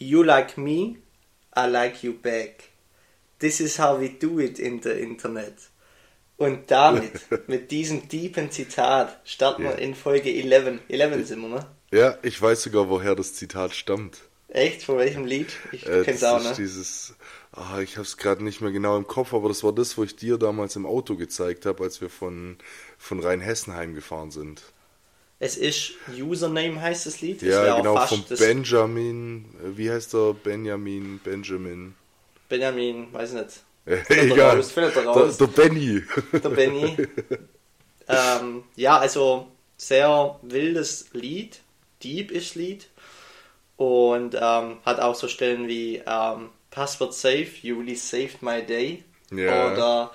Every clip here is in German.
You like me, I like you back. This is how we do it in the Internet. Und damit, mit diesem tiefen Zitat, starten wir Ja. in Folge 11. 11 sind wir, ne? Ja, ich weiß sogar, woher das Zitat stammt. Echt? Von welchem Lied? Ich Äh, kenn's auch, ne? dieses, ah, ich habe es gerade nicht mehr genau im Kopf, aber das war das, wo ich dir damals im Auto gezeigt habe, als wir von, von Rheinhessenheim gefahren sind. Es ist Username heißt das Lied. Das Ja, wär auch genau, von das Benjamin, äh, wie heißt er? Benjamin, Benjamin. Benjamin, weiß nicht. Äh, Findet egal, raus, findet er der, raus. der Benny. Der Benny. ähm, ja, also sehr wildes Lied, deep ist Lied und ähm, hat auch so Stellen wie ähm, Password safe, you really saved my day Ja. oder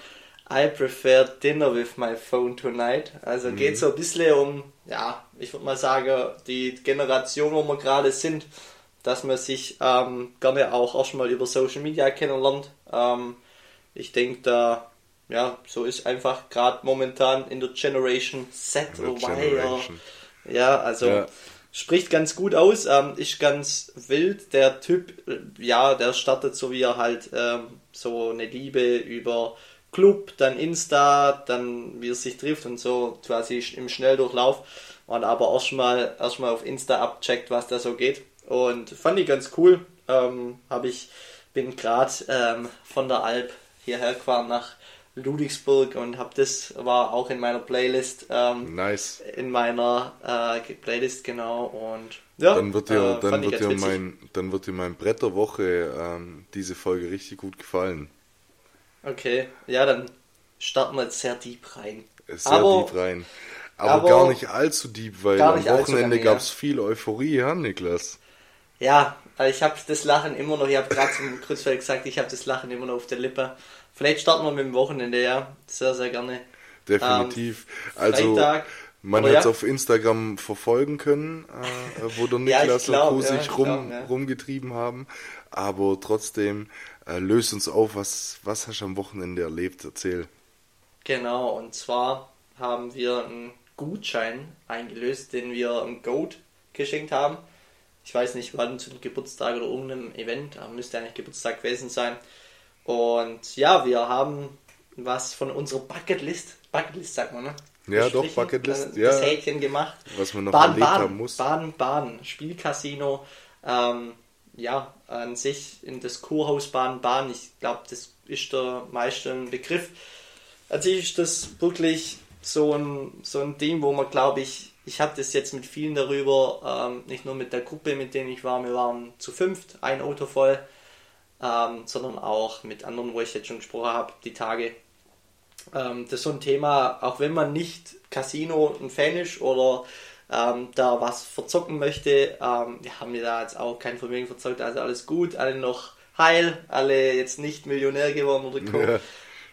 I prefer dinner with my phone tonight. Also Mhm. geht so ein bisschen um, ja, ich würde mal sagen, die Generation, wo wir gerade sind, dass man sich ähm, gerne auch erstmal über Social Media kennenlernt. Ähm, ich denke, da, ja, so ist einfach gerade momentan in der Generation Z oder. Generation. Ja, also Ja. spricht ganz gut aus, ähm, ist ganz wild. Der Typ, äh, ja, der startet so wie er halt ähm, so eine Liebe über Club, dann Insta, dann wie er sich trifft und so quasi im Schnelldurchlauf. Und aber erstmal erstmal auf Insta abcheckt, was da so geht. Und fand ich ganz cool. Ähm, hab ich bin gerade ähm, von der Alp hierher gefahren nach Ludwigsburg und habe das war auch in meiner Playlist ähm, Nice. in meiner äh, Playlist genau und ja Dann wird dir, äh, dann wird dir mein, dann wird dir mein Bretterwoche ähm, diese Folge richtig gut gefallen. Okay ja dann starten wir jetzt sehr deep rein Sehr Aber- deep rein. Aber, aber gar nicht allzu deep, weil am Wochenende ja. gab es viel Euphorie, ja, Niklas? ja also ich habe das Lachen immer noch ich habe gerade zum Kreuzfeld gesagt ich habe das Lachen immer noch auf der Lippe vielleicht starten wir mit dem Wochenende ja sehr sehr gerne Definitiv. also, Freitag, man hat es ja? auf Instagram verfolgen können, äh, wo der Ja, Niklas glaub, und Co. ja, sich ich rum, glaub, ja. rumgetrieben haben. Aber trotzdem, äh, löst uns auf, was, was hast du am Wochenende erlebt? Erzähl. Genau, und zwar haben wir einen Gutschein eingelöst, den wir im Goat geschenkt haben. Ich weiß nicht, wann zu einem Geburtstag oder irgendeinem Event, aber müsste eigentlich Geburtstag gewesen sein. Und ja, wir haben was von unserer Bucketlist, Bucketlist sagt man, ne? Ja, doch, Bucketlist, äh, ja. Das Häkchen gemacht. Was man noch Baden, erlebt Baden, haben muss. Baden, Baden, Spielcasino, ähm, ja, an sich in das Kurhaus Baden, Baden. Ich glaube, das ist der meiste Begriff. An sich ist das wirklich so ein, so ein Ding, wo man, glaube ich, ich habe das jetzt mit vielen darüber, ähm, nicht nur mit der Gruppe, mit denen ich war, wir waren zu fünft, ein Auto voll, ähm, sondern auch mit anderen, wo ich jetzt schon gesprochen habe, die Tage. Ähm, das ist so ein Thema, auch wenn man nicht Casino ein Fan ist oder ähm, da was verzocken möchte, ähm, wir haben mir da jetzt auch kein Vermögen verzockt, also alles gut, alle noch heil, alle jetzt nicht Millionär geworden oder Co. Ja,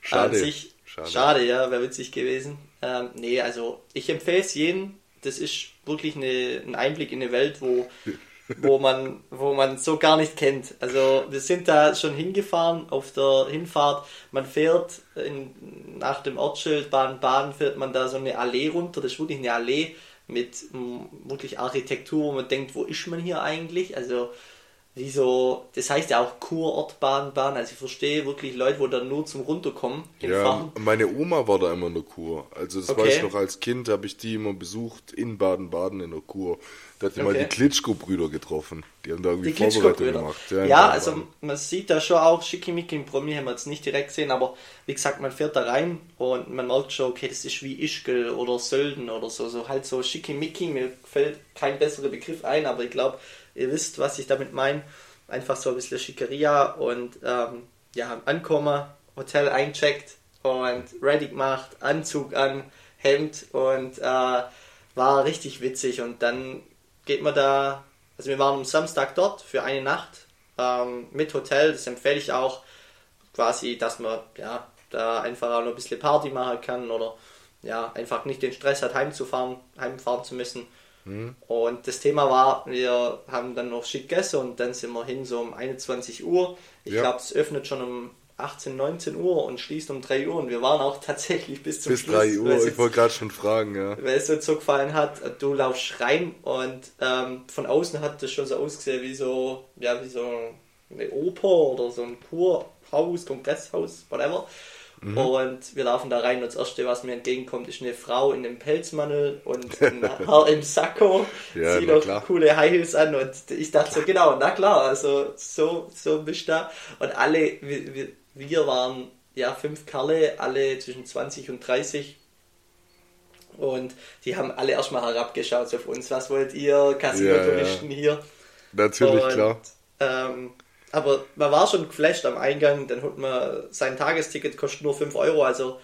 schade. Sich, Schade. schade. ja, wäre witzig gewesen. Ähm, nee, also ich empfehle es jedem. Das ist wirklich eine, ein Einblick in eine Welt, wo, wo, man, wo man so gar nicht kennt. Also wir sind da schon hingefahren auf der Hinfahrt. Man fährt in, nach dem Ortsschild Baden-Baden, fährt man da so eine Allee runter. Das ist wirklich eine Allee mit wirklich Architektur, wo man denkt, wo ist man hier eigentlich? Also wie so, das heißt ja auch Kurort Baden-Baden. Also ich verstehe wirklich Leute, wo da nur zum Runterkommen Ja, hinfahren. meine Oma war da immer in der Kur. Also das Okay. weiß ich noch, als Kind habe ich die immer besucht in Baden-Baden in der Kur. Da hat die mal Okay. die Klitschko-Brüder getroffen. Die haben da irgendwie Die Vorbereitung Klitschko-Brüder. gemacht. Ja, in also Baden-Baden. man sieht da schon auch Schickimicki im Promi, haben wir jetzt nicht direkt gesehen, aber wie gesagt, man fährt da rein und man merkt schon, okay, das ist wie Ischgl oder Sölden oder so, so halt so Schickimicki, mir fällt kein besserer Begriff ein, aber ich glaube, ihr wisst, was ich damit meine. Einfach so ein bisschen Schickeria und ähm, ja, ankommen, Hotel eincheckt und ready gemacht, Anzug an, Hemd und äh, war richtig witzig und dann geht man da, also wir waren am Samstag dort für eine Nacht ähm, mit Hotel, das empfehle ich auch quasi, dass man ja da einfach auch noch ein bisschen Party machen kann oder ja, einfach nicht den Stress hat, heimzufahren, heimfahren zu müssen. Und das Thema war, wir haben dann noch schick gegessen und dann sind wir hin so um 21 Uhr. Ich Ja. glaube, es öffnet schon um 18, 19 Uhr und schließt um 3 Uhr und wir waren auch tatsächlich bis zum Bis Schluss. 3 Uhr, ich wollte gerade schon fragen, ja. weil es uns so gefallen hat, du laufst rein und ähm, von außen hat das schon so ausgesehen wie so, ja, wie so eine Oper oder so ein Kurhaus, Kongresshaus, whatever. Mhm. Und wir laufen da rein und das erste, was mir entgegenkommt, ist eine Frau in einem Pelzmantel und ein Herr im Sakko, Ja, noch klar. coole High Heels an und ich dachte so, genau, na klar, also so, so bist du da. Und alle, wir, wir- wir waren ja fünf Kerle, alle zwischen 20 und 30 und die haben alle erstmal herabgeschaut auf uns. Was wollt ihr, Casino-Touristen hier? Natürlich, Und, klar. Ähm, aber man war schon geflasht am Eingang, dann holt man sein Tagesticket, kostet nur 5 Euro. Also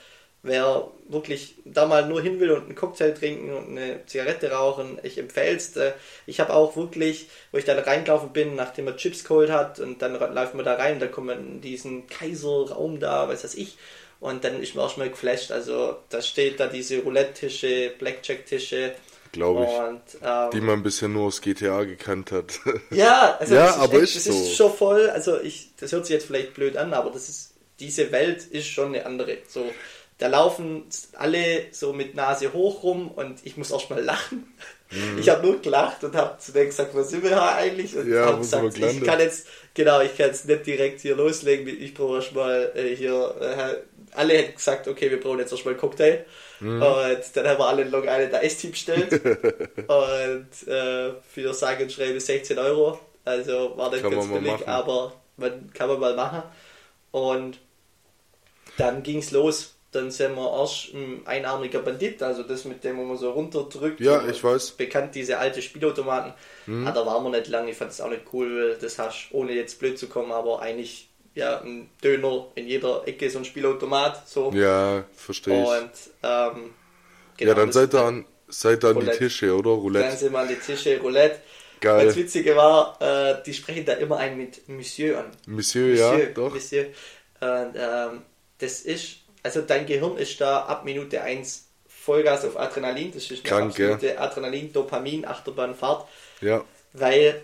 wer wirklich da mal nur hin will und einen Cocktail trinken und eine Zigarette rauchen, ich empfehle es. Äh, Ich habe auch wirklich, wo ich dann reingelaufen bin, nachdem man Chips geholt hat und dann läuft man da rein, dann kommt man in diesen Kaiserraum da, weiß das ich. Und dann ist man auch schon mal geflasht. Also da steht da diese Roulette-Tische, Blackjack-Tische. Glaube ich. Und, ähm, Die man bisher nur aus GTA gekannt hat. ja, also Ja, das ist aber echt, ist das so. ist schon voll, also ich, das hört sich jetzt vielleicht blöd an, aber das ist, diese Welt ist schon eine andere. So, da laufen alle so mit Nase hoch rum und ich muss auch mal lachen. Mhm. Ich habe nur gelacht und habe zu denen gesagt, wo sind wir hier eigentlich? Und Ja, hab wo sind wir gesagt, ich kann jetzt, genau, ich kann jetzt nicht direkt hier loslegen, ich brauche erst mal äh, hier, äh, alle hätten gesagt, okay, wir brauchen jetzt erst mal einen Cocktail. Mhm. Und dann haben wir alle in Long Island Eistee bestellt. und äh, für sage und schreibe 16 Euro. Also war nicht Kann ganz billig, machen. aber man kann man mal machen. Und dann ging es los. Dann sind wir erst ein einarmiger Bandit, also das mit dem, wo man so runterdrückt. Ja, ich weiß. Bekannt, diese alte Spielautomaten. Ah, da waren wir nicht lange, ich fand es auch nicht cool, weil das hast, ohne jetzt blöd zu kommen, aber eigentlich ja ein Döner in jeder Ecke so ein Spielautomat. So. Ja, verstehe ich. Und ähm, ja, dann seid ihr an, seid an die. Tische, oder? dann Roulette. sind wir an die Tische, Roulette. Geil. Das Witzige war, äh, die sprechen da immer einen mit Monsieur an. Monsieur, ja, doch. Monsieur. Und ähm, das ist, also dein Gehirn ist da ab Minute 1 Vollgas auf Adrenalin. Das ist eine Krank, absolute Adrenalin, Dopamin, Achterbahnfahrt. Ja, Weil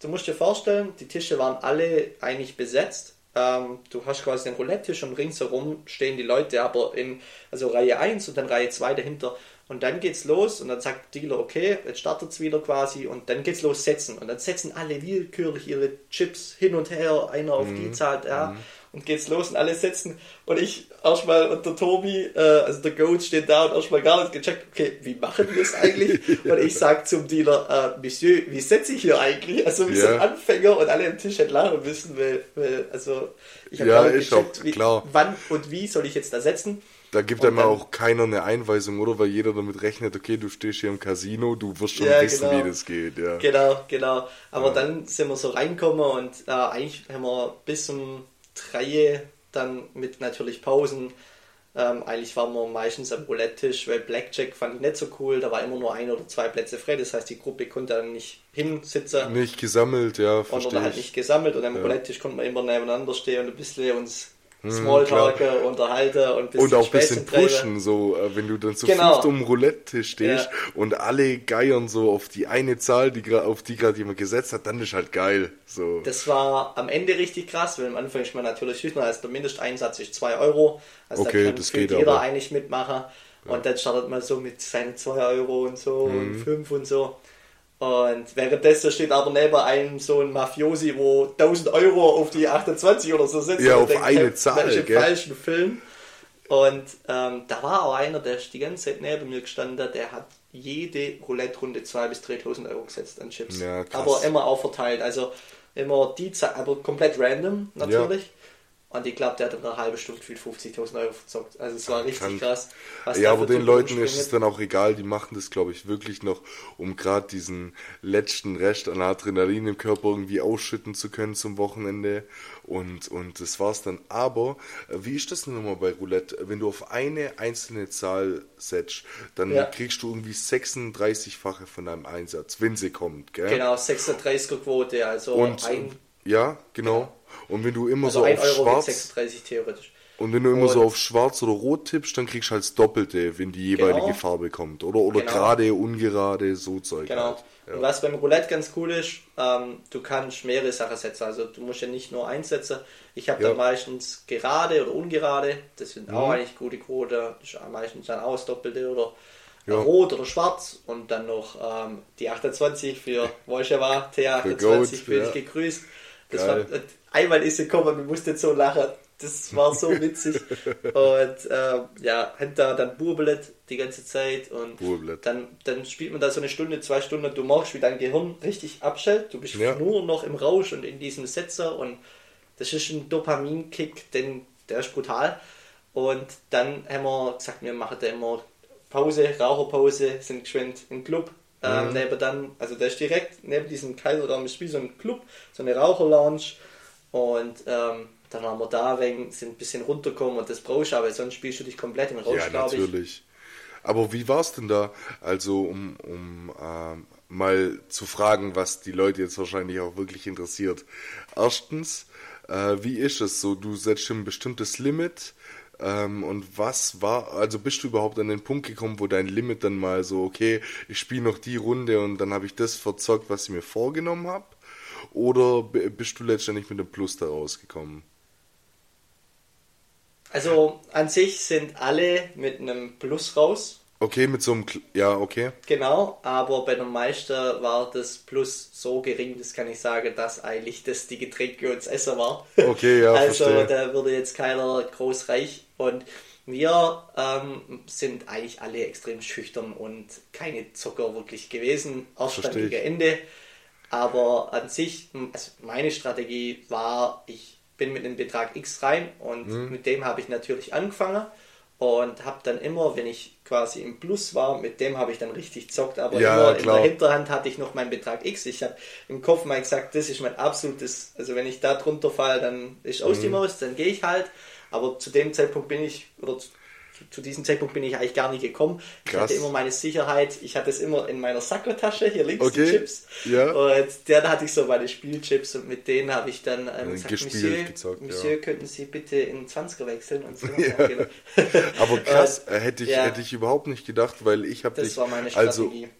du musst dir vorstellen, die Tische waren alle eigentlich besetzt. Ähm, du hast quasi den Roulette-Tisch und ringsherum stehen die Leute, aber in also Reihe 1 und dann Reihe 2 dahinter. Und dann geht's los und dann sagt der Dealer, okay, jetzt startet's wieder quasi und dann geht's los setzen. Und dann setzen alle willkürlich ihre Chips hin und her, einer auf die zahlt, ja. Und geht's los und alle setzen. Und ich erstmal und der Tobi, äh, also der Goat steht da und erstmal gar nicht gecheckt, okay, wie machen wir es eigentlich? und ich sag zum Dealer, äh, Monsieur, wie setze ich hier eigentlich? Also wie so ein Ja. Anfänger und alle am Tisch entlachen müssen, weil, weil also ich hab Ja, gar nicht ist auch wie, klar. wann und wie soll ich jetzt da setzen? da gibt einem auch keiner eine Einweisung, oder? Weil jeder damit rechnet, okay, du stehst hier im Casino, du wirst schon Ja, wissen, genau. wie das geht, ja. Genau, genau. Aber dann sind wir so reingekommen und äh, eigentlich haben wir bis um drei dann mit natürlich Pausen. Ähm, eigentlich waren wir meistens am Roulette-Tisch, weil Blackjack fand ich nicht so cool. Da war immer nur ein oder zwei Plätze frei. Das heißt, die Gruppe konnte dann nicht hinsitzen Nicht gesammelt, ja, und oder verstehe halt ich. nicht gesammelt. Und am Ja. Roulette-Tisch konnte man immer nebeneinander stehen und ein bisschen uns Hm, Smalltalken, unterhalten und ein bisschen Und auch ein bisschen pushen, so, äh, wenn du dann zu Genau. fünft um Roulette-Tisch stehst Ja. und alle geiern so auf die eine Zahl, die auf die gerade jemand gesetzt hat, dann ist halt geil. So. Das war am Ende richtig krass, weil am Anfang ist man natürlich schüchtern, also der Mindesteinsatz ist 2 Euro. Also Okay, da kann das geht jeder aber. eigentlich mitmachen. Und dann startet man so mit seinen 2 Euro und so Mhm. und 5 und so. Und währenddessen steht aber neben einem so ein Mafiosi, wo 1000 Euro auf die 28 oder so setzt. Ja, auf denkt, eine hey, Zahl, im gell? falschen Film. Und ähm, da war auch einer, der ist die ganze Zeit neben mir gestanden, der hat jede Roulette-Runde 2.000 bis 3.000 Euro gesetzt an Chips. Ja, aber immer auch verteilt. Also immer die Zeit, aber komplett random natürlich. Und ich glaube, der hat in einer halben Stunde gefühlt 50.000 Euro verzockt. Also es war richtig Kann- krass. ja, aber für den Leuten ist es dann auch egal, die machen das, glaube ich, wirklich noch, um gerade diesen letzten Rest an Adrenalin im Körper irgendwie ausschütten zu können zum Wochenende. Und, und das war's dann. Aber äh, wie ist das denn nochmal bei Roulette? Wenn du auf eine einzelne Zahl setzt, dann Ja. kriegst du irgendwie 36-fache von deinem Einsatz, wenn sie kommt, gell? Genau, 36er Quote, also Und ein, ja, genau. Und wenn du immer also so auf Euro schwarz, mit 36 theoretisch. Und wenn du immer so auf schwarz oder rot tippst, dann kriegst du halt das Doppelte, wenn die jeweilige Genau. Farbe kommt. Oder, oder Genau. gerade, ungerade, so Zeug Genau. halt. Und was beim Roulette ganz cool ist, ähm, du kannst mehrere Sachen setzen. Also du musst ja nicht nur eins setzen. Ich habe Ja. dann meistens gerade oder ungerade. Das sind auch Mhm. eigentlich gute Quote. Das ist meistens dann auch das Doppelte oder Ja. rot oder schwarz. Und dann noch ähm, die 28 für Wojciech T28 Goat, für dich ja. gegrüßt. Das war, einmal ist sie gekommen, wir mussten so lachen. Das war so witzig. und ähm, ja, da dann burbelt die ganze Zeit und dann, dann spielt man da so eine Stunde, zwei Stunden, du machst, wie dein Gehirn richtig abschaltet. Du bist Ja. nur noch im Rausch und in diesem Setzer und das ist ein Dopaminkick, denn der ist brutal. Und dann haben wir gesagt, wir machen da immer Pause, Raucherpause, sind geschwind im Club. Ähm, neben dann, also der ist direkt neben diesem Kaiserraum ist wie so ein Club, so eine Raucherlounge. Und ähm, dann waren wir da wegen, sind ein bisschen runtergekommen und das brauchst du, aber sonst spielst du dich komplett im Rausch, Ja, glaube ich. natürlich. Aber wie war es denn da? Also, um, um ähm, mal zu fragen, was die Leute jetzt wahrscheinlich auch wirklich interessiert. Erstens, äh, wie ist es so? Du setzt ein bestimmtes Limit. Ähm, und was war, also bist du überhaupt an den Punkt gekommen, wo dein Limit dann mal so, okay, ich spiele noch die Runde und dann habe ich das verzockt, was ich mir vorgenommen habe? Oder bist du letztendlich mit dem Plus da rausgekommen? Also an sich sind alle mit einem Plus raus, Okay, mit so einem, Kl- ja, okay. genau, aber bei den Meister war das Plus so gering, das kann ich sagen, dass eigentlich das die Getränke und das Essen war. Okay, ja, Also verstehe. da würde jetzt keiner groß reich und wir ähm, sind eigentlich alle extrem schüchtern und keine Zocker wirklich gewesen, erst dann gegen Ende. Aber an sich, also meine Strategie war, ich bin mit einem Betrag X rein und Mhm. mit dem habe ich natürlich angefangen und habe dann immer, wenn ich quasi im Plus war, mit dem habe ich dann richtig zockt, aber Ja, immer in klar. der Hinterhand hatte ich noch meinen Betrag X. Ich habe im Kopf mal gesagt, das ist mein absolutes, also wenn ich da drunter falle, dann ist aus Mhm. die Maus, dann gehe ich halt. Aber zu dem Zeitpunkt bin ich, oder zu, diesem Zeitpunkt bin ich eigentlich gar nicht gekommen. Ich Krass. hatte immer meine Sicherheit, ich hatte es immer in meiner Sakkotasche, hier links Okay, die Chips. ja. Und dann hatte ich so meine Spielchips und mit denen habe ich dann ähm, gesagt, gespielt, Monsieur, gezockt, ja. Monsieur, könnten Sie bitte in 20er wechseln? Und so. Ja. Aber krass, äh, hätte ich, ja. hätte ich überhaupt nicht gedacht, weil ich habe Das dich, war meine also, Strategie. also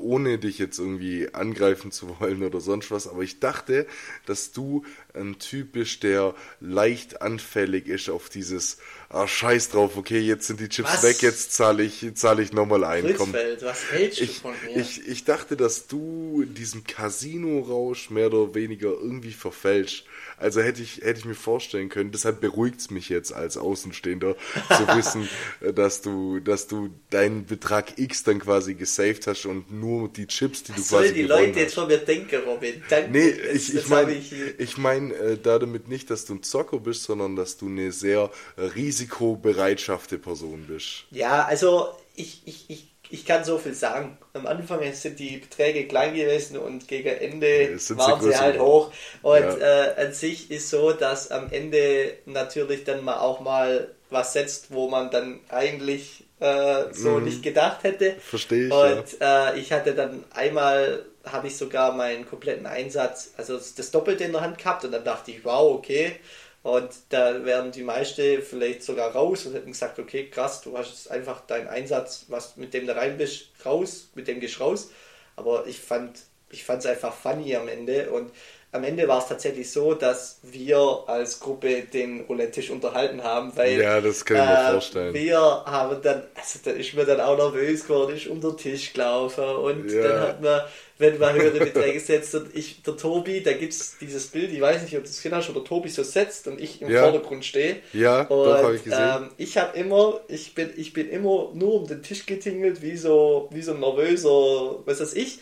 ohne dich jetzt irgendwie angreifen zu wollen oder sonst was, aber ich dachte, dass du ein Typ bist, der leicht anfällig ist auf dieses, ah, scheiß drauf, okay, jetzt sind die Chips Was? weg, jetzt zahle ich, zahle ich nochmal ein, komm. Was hältst du Ich, von mir? ich, ich dachte, dass du diesem Casino-Rausch mehr oder weniger irgendwie verfälscht. Also hätte ich, hätte ich mir vorstellen können, deshalb beruhigt es mich jetzt als Außenstehender zu wissen, äh, dass du, dass du deinen Betrag X dann quasi gesaved hast und nur die Chips, die du was sollen quasi die gewonnen Leute jetzt hast. von mir denken, Robin? Danke. Nee, ich, ich meine ich, ich mein, äh, da damit nicht, dass du ein Zocker bist, sondern dass du eine sehr äh, risikobereitschafte Person bist. Ja, also ich, ich, ich, ich kann so viel sagen. Am Anfang sind die Beträge klein gewesen und gegen Ende Ja, sie waren sie größer halt hoch. Und Ja. äh, an sich ist so, dass am Ende natürlich dann mal auch mal was setzt, wo man dann eigentlich äh, so nicht gedacht hätte. Mhm. Verstehe ich, Und äh, ich hatte dann einmal, habe ich sogar meinen kompletten Einsatz, also das Doppelte in der Hand gehabt und dann dachte ich, wow, okay. Und da wären die meisten vielleicht sogar raus und hätten gesagt, okay, krass, du hast jetzt einfach deinen Einsatz, was mit dem da rein bist, raus, mit dem gehst raus. Aber ich fand ich es einfach funny am Ende und am Ende war es tatsächlich so, dass wir als Gruppe den Roulette-Tisch unterhalten haben, weil Ja, das kann ich mir äh, vorstellen. wir haben dann, also da ist mir dann auch nervös geworden, ist unter den Tisch gelaufen und Ja. dann hat man, wenn man höhere Beträge gesetzt und ich, der Tobi, da gibt es dieses Bild, ich weiß nicht, ob gesehen hast, wo der Tobi so setzt und ich im Ja. Vordergrund stehe. Ja, und, doch, hab ich gesehen. Ähm, ich habe immer, ich bin, ich bin immer nur um den Tisch getingelt, wie so, wie so ein nervöser, was weiß ich,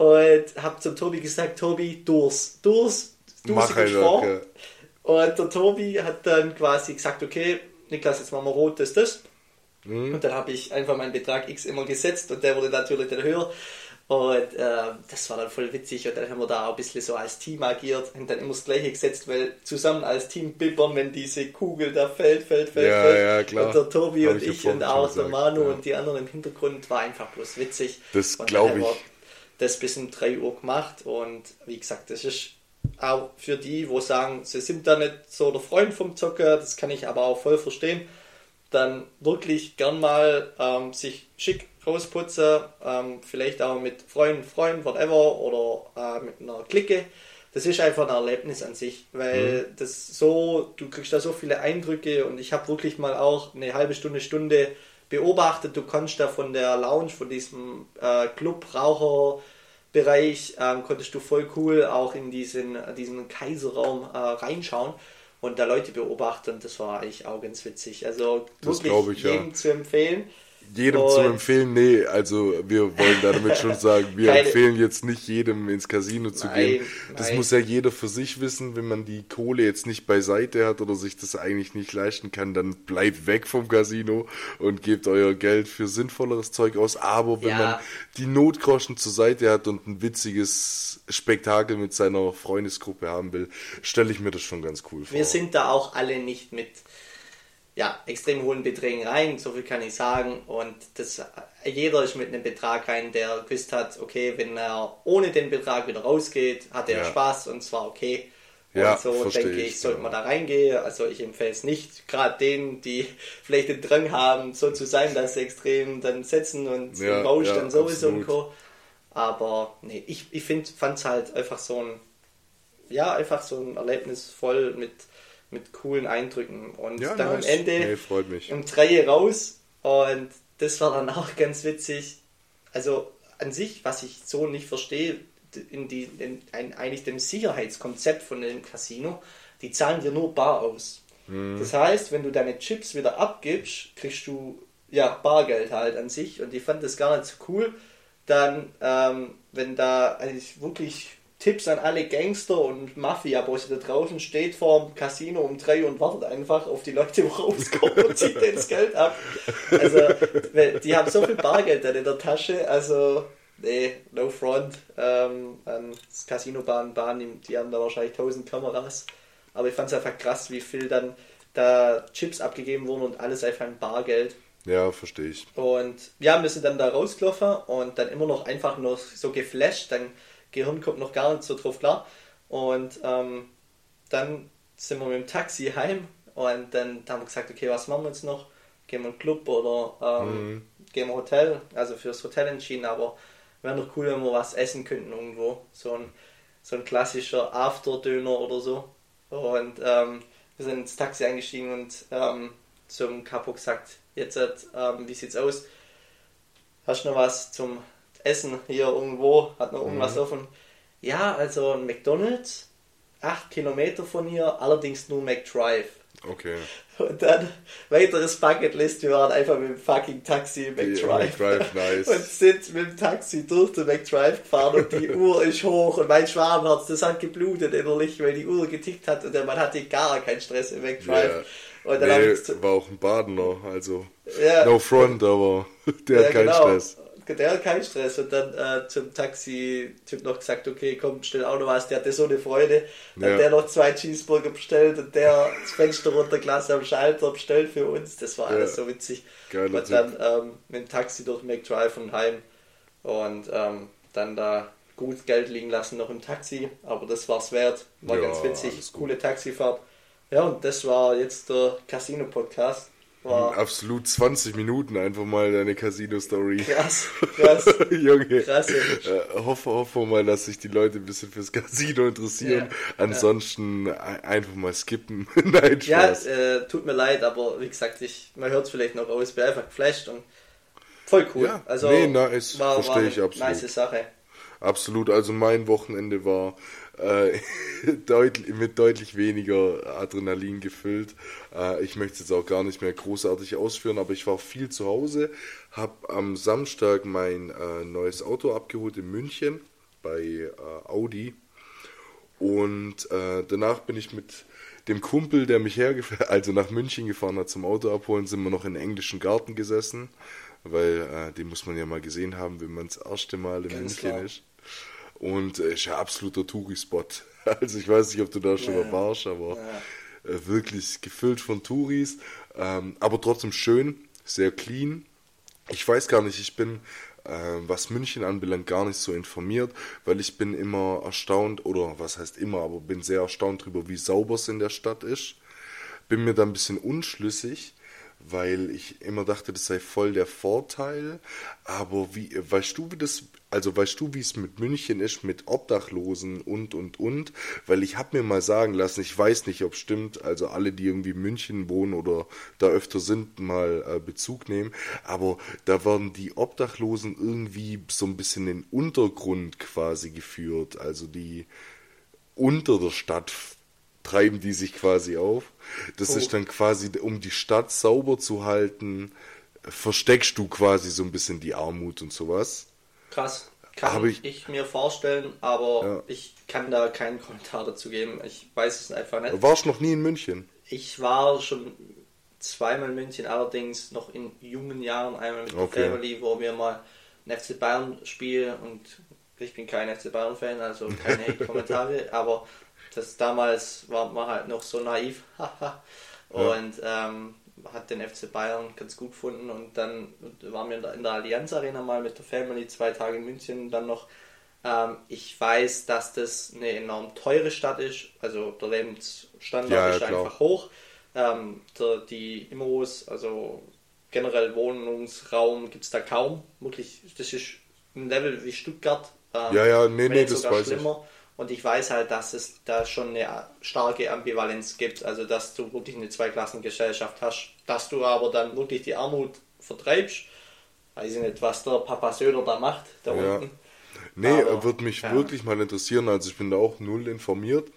und habe zum Tobi gesagt, Tobi, Durs, Durs, du Mach sie halt vor. auch, ja. Und der Tobi hat dann quasi gesagt, okay, Niklas, jetzt machen wir rot, das, das. Mhm. Und dann habe ich einfach meinen Betrag X immer gesetzt und der wurde natürlich dann höher. Und äh, das war dann voll witzig und dann haben wir da auch ein bisschen so als Team agiert und dann immer das gleiche gesetzt, weil zusammen als Team bibbern, wenn diese Kugel da fällt, fällt, fällt, Ja, fällt. ja, klar. Und der Tobi Hab und ich ich und auch der Manu ja. und die anderen im Hintergrund war einfach bloß witzig. Das Und dann glaub haben wir ich. Das bis um 3 Uhr gemacht und wie gesagt, das ist auch für die, wo sagen, sie sind da nicht so der Freund vom Zocker, das kann ich aber auch voll verstehen, dann wirklich gern mal ähm, sich schick rausputzen, ähm, vielleicht auch mit Freunden, Freunden, whatever, oder äh, mit einer Clique. Das ist einfach ein Erlebnis an sich, weil mhm. das so, du kriegst da so viele Eindrücke und ich habe wirklich mal auch eine halbe Stunde, Stunde beobachtet. Du konntest da von der Lounge, von diesem äh, Club, Raucher, Bereich ähm, konntest du voll cool auch in diesen, diesen Kaiserraum äh, reinschauen und da Leute beobachten. Das war eigentlich auch ganz witzig. Also das wirklich ich, jedem ja. zu empfehlen jedem und zu empfehlen, nee, also wir wollen damit schon sagen, wir empfehlen jetzt nicht jedem ins Casino zu nein, gehen. Das nein. muss ja jeder für sich wissen, wenn man die Kohle jetzt nicht beiseite hat oder sich das eigentlich nicht leisten kann, dann bleibt weg vom Casino und gebt euer Geld für sinnvolleres Zeug aus. Aber wenn ja. man die Notgroschen zur Seite hat und ein witziges Spektakel mit seiner Freundesgruppe haben will, stelle ich mir das schon ganz cool vor. Wir sind da auch alle nicht mit ja, extrem hohen Beträgen rein, so viel kann ich sagen. Und das, jeder ist mit einem Betrag rein, der gewusst hat, okay, wenn er ohne den Betrag wieder rausgeht, hat er ja. Spaß und zwar okay. Und ja, so denke ich, ich sollte man da reingehen. Also ich empfehle es nicht, gerade denen, die vielleicht den Drang haben, so zu sein, dass sie extrem dann setzen und ja, Rausch ja, dann sowieso absolut. und Co. Aber nee, ich, ich fand es halt einfach so ein, ja, einfach so ein Erlebnis voll mit mit coolen Eindrücken. Und ja, dann nice. am Ende nee, um drei raus und das war dann auch ganz witzig. Also an sich, was ich so nicht verstehe, in die, in, in, eigentlich dem Sicherheitskonzept von dem Casino, die zahlen dir nur bar aus. Mhm. Das heißt, wenn du deine Chips wieder abgibst, kriegst du ja Bargeld halt an sich und ich fand das gar nicht so cool. Dann, ähm, wenn da eigentlich wirklich Tipps an alle Gangster und Mafia-Bosse da draußen, steht vor dem Casino um drei und wartet einfach auf die Leute, die rauskommen und zieht das Geld ab. Also, die haben so viel Bargeld dann in der Tasche, also, nee, no front. Ähm, an das Casino-Bahn, Bahn, die haben da wahrscheinlich tausend Kameras. Aber ich fand es einfach krass, wie viel dann da Chips abgegeben wurden und alles einfach in Bargeld. Ja, verstehe ich. Und ja, wir sind dann da rausgelaufen und dann immer noch einfach nur so geflasht, dann Gehirn kommt noch gar nicht so drauf klar. Und ähm, dann sind wir mit dem Taxi heim und dann haben wir gesagt, okay, was machen wir jetzt noch? Gehen wir in den Club oder ähm, mhm. gehen wir Hotel? Also fürs Hotel entschieden, aber wäre noch cool, wenn wir was essen könnten irgendwo. So ein, so ein klassischer After-Döner oder so. Und ähm, wir sind ins Taxi eingestiegen und ähm, zum Capo gesagt, jetzt ähm, wie sieht's aus? Hast du noch was zum Essen hier irgendwo, hat noch irgendwas mhm. offen. Ja, also ein McDonalds, 8 Kilometer von hier, allerdings nur McDrive. Okay. Und dann weiteres Bucketlist, wir waren einfach mit dem fucking Taxi im McDrive. McDrive nice. Und sind mit dem Taxi durch den McDrive gefahren und die Uhr ist hoch und mein Schwarmherz, das hat geblutet innerlich, weil die Uhr getickt hat und der Mann hatte gar keinen Stress im McDrive. Yeah. Und dann nee, war auch ein Badener, also ja. no front, aber der ja, hat keinen genau. Stress der hat keinen Stress. Und dann äh, zum Taxi-Typ noch gesagt, okay, komm, bestell auch noch was. Der hatte so eine Freude. Dann ja. der noch zwei Cheeseburger bestellt und der das Fenster runtergelassen am Schalter bestellt für uns. Das war alles ja. so witzig. Geiler und dann ähm, mit dem Taxi durch McDrive und heim. Und ähm, dann da gut Geld liegen lassen noch im Taxi. Aber das war's wert. War ja, ganz witzig. Coole Taxifahrt. Ja, und das war jetzt der Casino-Podcast. Wow. Absolut 20 Minuten einfach mal deine Casino-Story. Krass, krass. Junge. Krass, äh, hoffe, hoffe mal, dass sich die Leute ein bisschen fürs Casino interessieren. Ja, Ansonsten ja. einfach mal skippen. Nein, Spaß. Ja, äh, tut mir leid, aber wie gesagt, ich, man hört es vielleicht noch aus, ich bin einfach geflasht und voll cool. Ja, also, nee, nice. War, Verstehe war ich absolut. Nice Sache. Absolut, also mein Wochenende war äh, mit deutlich weniger Adrenalin gefüllt. Äh, ich möchte es jetzt auch gar nicht mehr großartig ausführen, aber ich war viel zu Hause, habe am Samstag mein äh, neues Auto abgeholt in München bei äh, Audi und äh, danach bin ich mit dem Kumpel, der mich hergefahren, also nach München gefahren hat zum Auto abholen, sind wir noch in den englischen Garten gesessen, weil äh, den muss man ja mal gesehen haben, wenn man das erste Mal in Ganz München klar. ist. Und äh, ist ja absoluter Touri-Spot. Also ich weiß nicht, ob du da schon ja. mal warst, aber ja. äh, wirklich gefüllt von Touris. Ähm, aber trotzdem schön, sehr clean. Ich weiß gar nicht, ich bin äh, was München anbelangt, gar nicht so informiert, weil ich bin immer erstaunt, oder was heißt immer, aber bin sehr erstaunt darüber, wie sauber es in der Stadt ist. Bin mir da ein bisschen unschlüssig, weil ich immer dachte, das sei voll der Vorteil. Aber wie, weißt du, wie das, also weißt du, wie es mit München ist, mit Obdachlosen und, und, und? Weil ich habe mir mal sagen lassen, ich weiß nicht, ob stimmt, also alle, die irgendwie in München wohnen oder da öfter sind, mal äh, Bezug nehmen. Aber da werden die Obdachlosen irgendwie so ein bisschen in den Untergrund quasi geführt. Also die unter der Stadt treiben die sich quasi auf. Das oh. ist dann quasi, um die Stadt sauber zu halten, versteckst du quasi so ein bisschen die Armut und sowas. Krass. Kann ich, ich, mir vorstellen, aber ja. ich kann da keinen Kommentar dazu geben. Ich weiß es einfach nicht. Du warst noch nie in München? Ich war schon zweimal in München, allerdings noch in jungen Jahren. Einmal mit okay. der Family, wo wir mal ein FC Bayern spielen und ich bin kein FC Bayern Fan, also keine Hate-Kommentare, aber das damals war man halt noch so naiv und ja. ähm, hat den FC Bayern ganz gut gefunden und dann waren wir in der, Allianz Arena mal mit der Family zwei Tage in München dann noch. Ähm, ich weiß, dass das eine enorm teure Stadt ist, also der Lebensstandard ja, ist ja, einfach hoch. Ähm, der, die Immos, also generell Wohnungsraum gibt es da kaum. Wirklich, das ist ein Level wie Stuttgart. Ähm, ja, ja, nee, nee, das weiß schlimmer. ich. Und ich weiß halt, dass es da schon eine starke Ambivalenz gibt, also dass du wirklich eine Zweiklassengesellschaft hast, dass du aber dann wirklich die Armut vertreibst. Weiß ich nicht, was der Papa Söder da macht, da ja. unten. Nee, aber, würde mich ja. wirklich mal interessieren, also ich bin da auch null informiert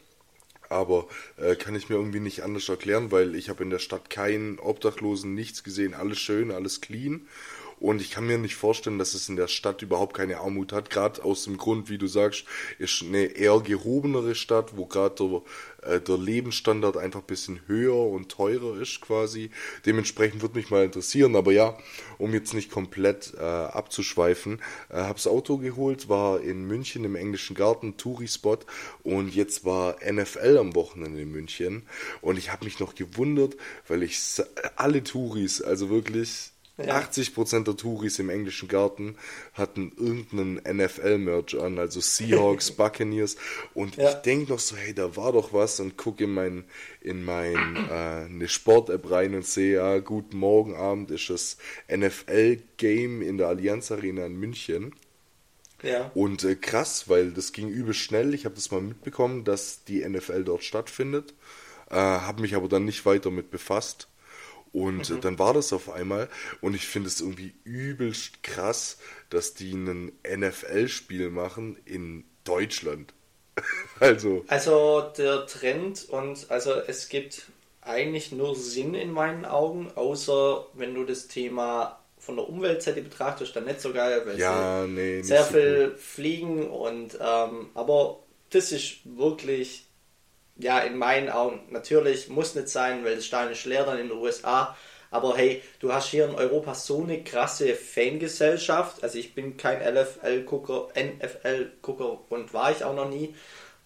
aber äh, kann ich mir irgendwie nicht anders erklären, weil ich habe in der Stadt keinen Obdachlosen, nichts gesehen, alles schön, alles clean und ich kann mir nicht vorstellen, dass es in der Stadt überhaupt keine Armut hat. Gerade aus dem Grund, wie du sagst, ist eine eher gehobenere Stadt, wo gerade der, äh, der Lebensstandard einfach ein bisschen höher und teurer ist quasi. Dementsprechend würde mich mal interessieren. Aber ja, um jetzt nicht komplett äh, abzuschweifen, äh, hab's Auto geholt, war in München im englischen Garten, Touri-Spot und jetzt war NFL am Wochenende in München und ich habe mich noch gewundert, weil ich alle Touris, also wirklich ja. 80% der Touris im englischen Garten hatten irgendeinen NFL-Merch an, also Seahawks, Buccaneers. Und ja. ich denke noch so, hey, da war doch was und gucke in mein, in mein äh, eine Sport-App rein und sehe, ja, guten Morgen Abend ist das NFL-Game in der Allianz Arena in München. Ja. Und äh, krass, weil das ging übel schnell. Ich habe das mal mitbekommen, dass die NFL dort stattfindet. Äh, habe mich aber dann nicht weiter mit befasst. Und mhm. dann war das auf einmal. Und ich finde es irgendwie übelst krass, dass die ein NFL-Spiel machen in Deutschland. also. Also der Trend und also es gibt eigentlich nur Sinn in meinen Augen, außer wenn du das Thema von der Umweltseite betrachtest, dann nicht so geil, weil ja, nee, sehr so viel cool. fliegen und ähm, aber das ist wirklich ja, in meinen Augen natürlich muss nicht sein, weil das Stein ist leer dann in den USA. Aber hey, du hast hier in Europa so eine krasse Fangesellschaft. Also ich bin kein LFL-Gucker, NFL-Gucker und war ich auch noch nie.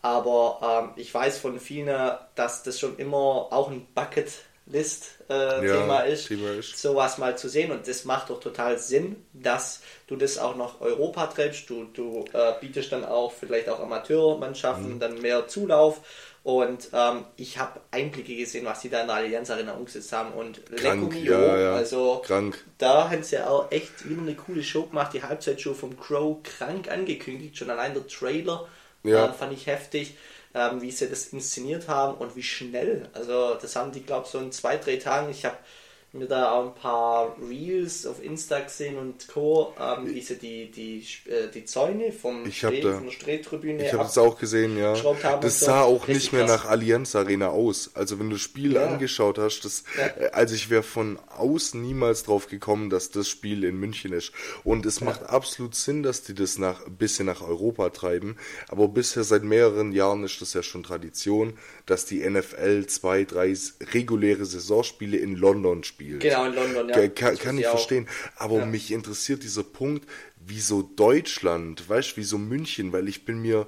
Aber ähm, ich weiß von vielen, dass das schon immer auch ein Bucket-List-Thema äh, ja, ist, ist, sowas mal zu sehen. Und das macht doch total Sinn, dass du das auch nach Europa treibst. Du, du äh, bietest dann auch vielleicht auch Amateurmannschaften mhm. dann mehr Zulauf. Und ähm, ich habe Einblicke gesehen, was die da in der Allianz Arena umgesetzt haben. Und Krank, ja, ja. also krank. da haben sie ja auch echt wieder eine coole Show gemacht. Die Halbzeitshow vom Crow krank angekündigt. Schon allein der Trailer ja. äh, fand ich heftig, ähm, wie sie das inszeniert haben und wie schnell. Also das haben die, glaube ich, so in zwei, drei Tagen. Ich habe mir da auch ein paar Reels auf Insta gesehen und Co. Ähm, wie sie die, die, äh, die Zäune vom ich Streh, da, von der Strehtribüne Ich habe es auch gesehen, ja. Das sah so. auch nicht mehr krass. nach Allianz Arena aus. Also wenn du das Spiel ja. angeschaut hast, das, ja. Äh, also ich wäre von außen niemals drauf gekommen, dass das Spiel in München ist. Und es ja. macht absolut Sinn, dass die das nach, ein bisschen nach Europa treiben. Aber bisher seit mehreren Jahren ist das ja schon Tradition, dass die NFL zwei, drei reguläre Saisonspiele in London spielt spielt. Genau, in London, ja. Kann, kann ich verstehen. Aber ja. mich interessiert dieser Punkt, wieso Deutschland, weißt du, wieso München, weil ich bin mir,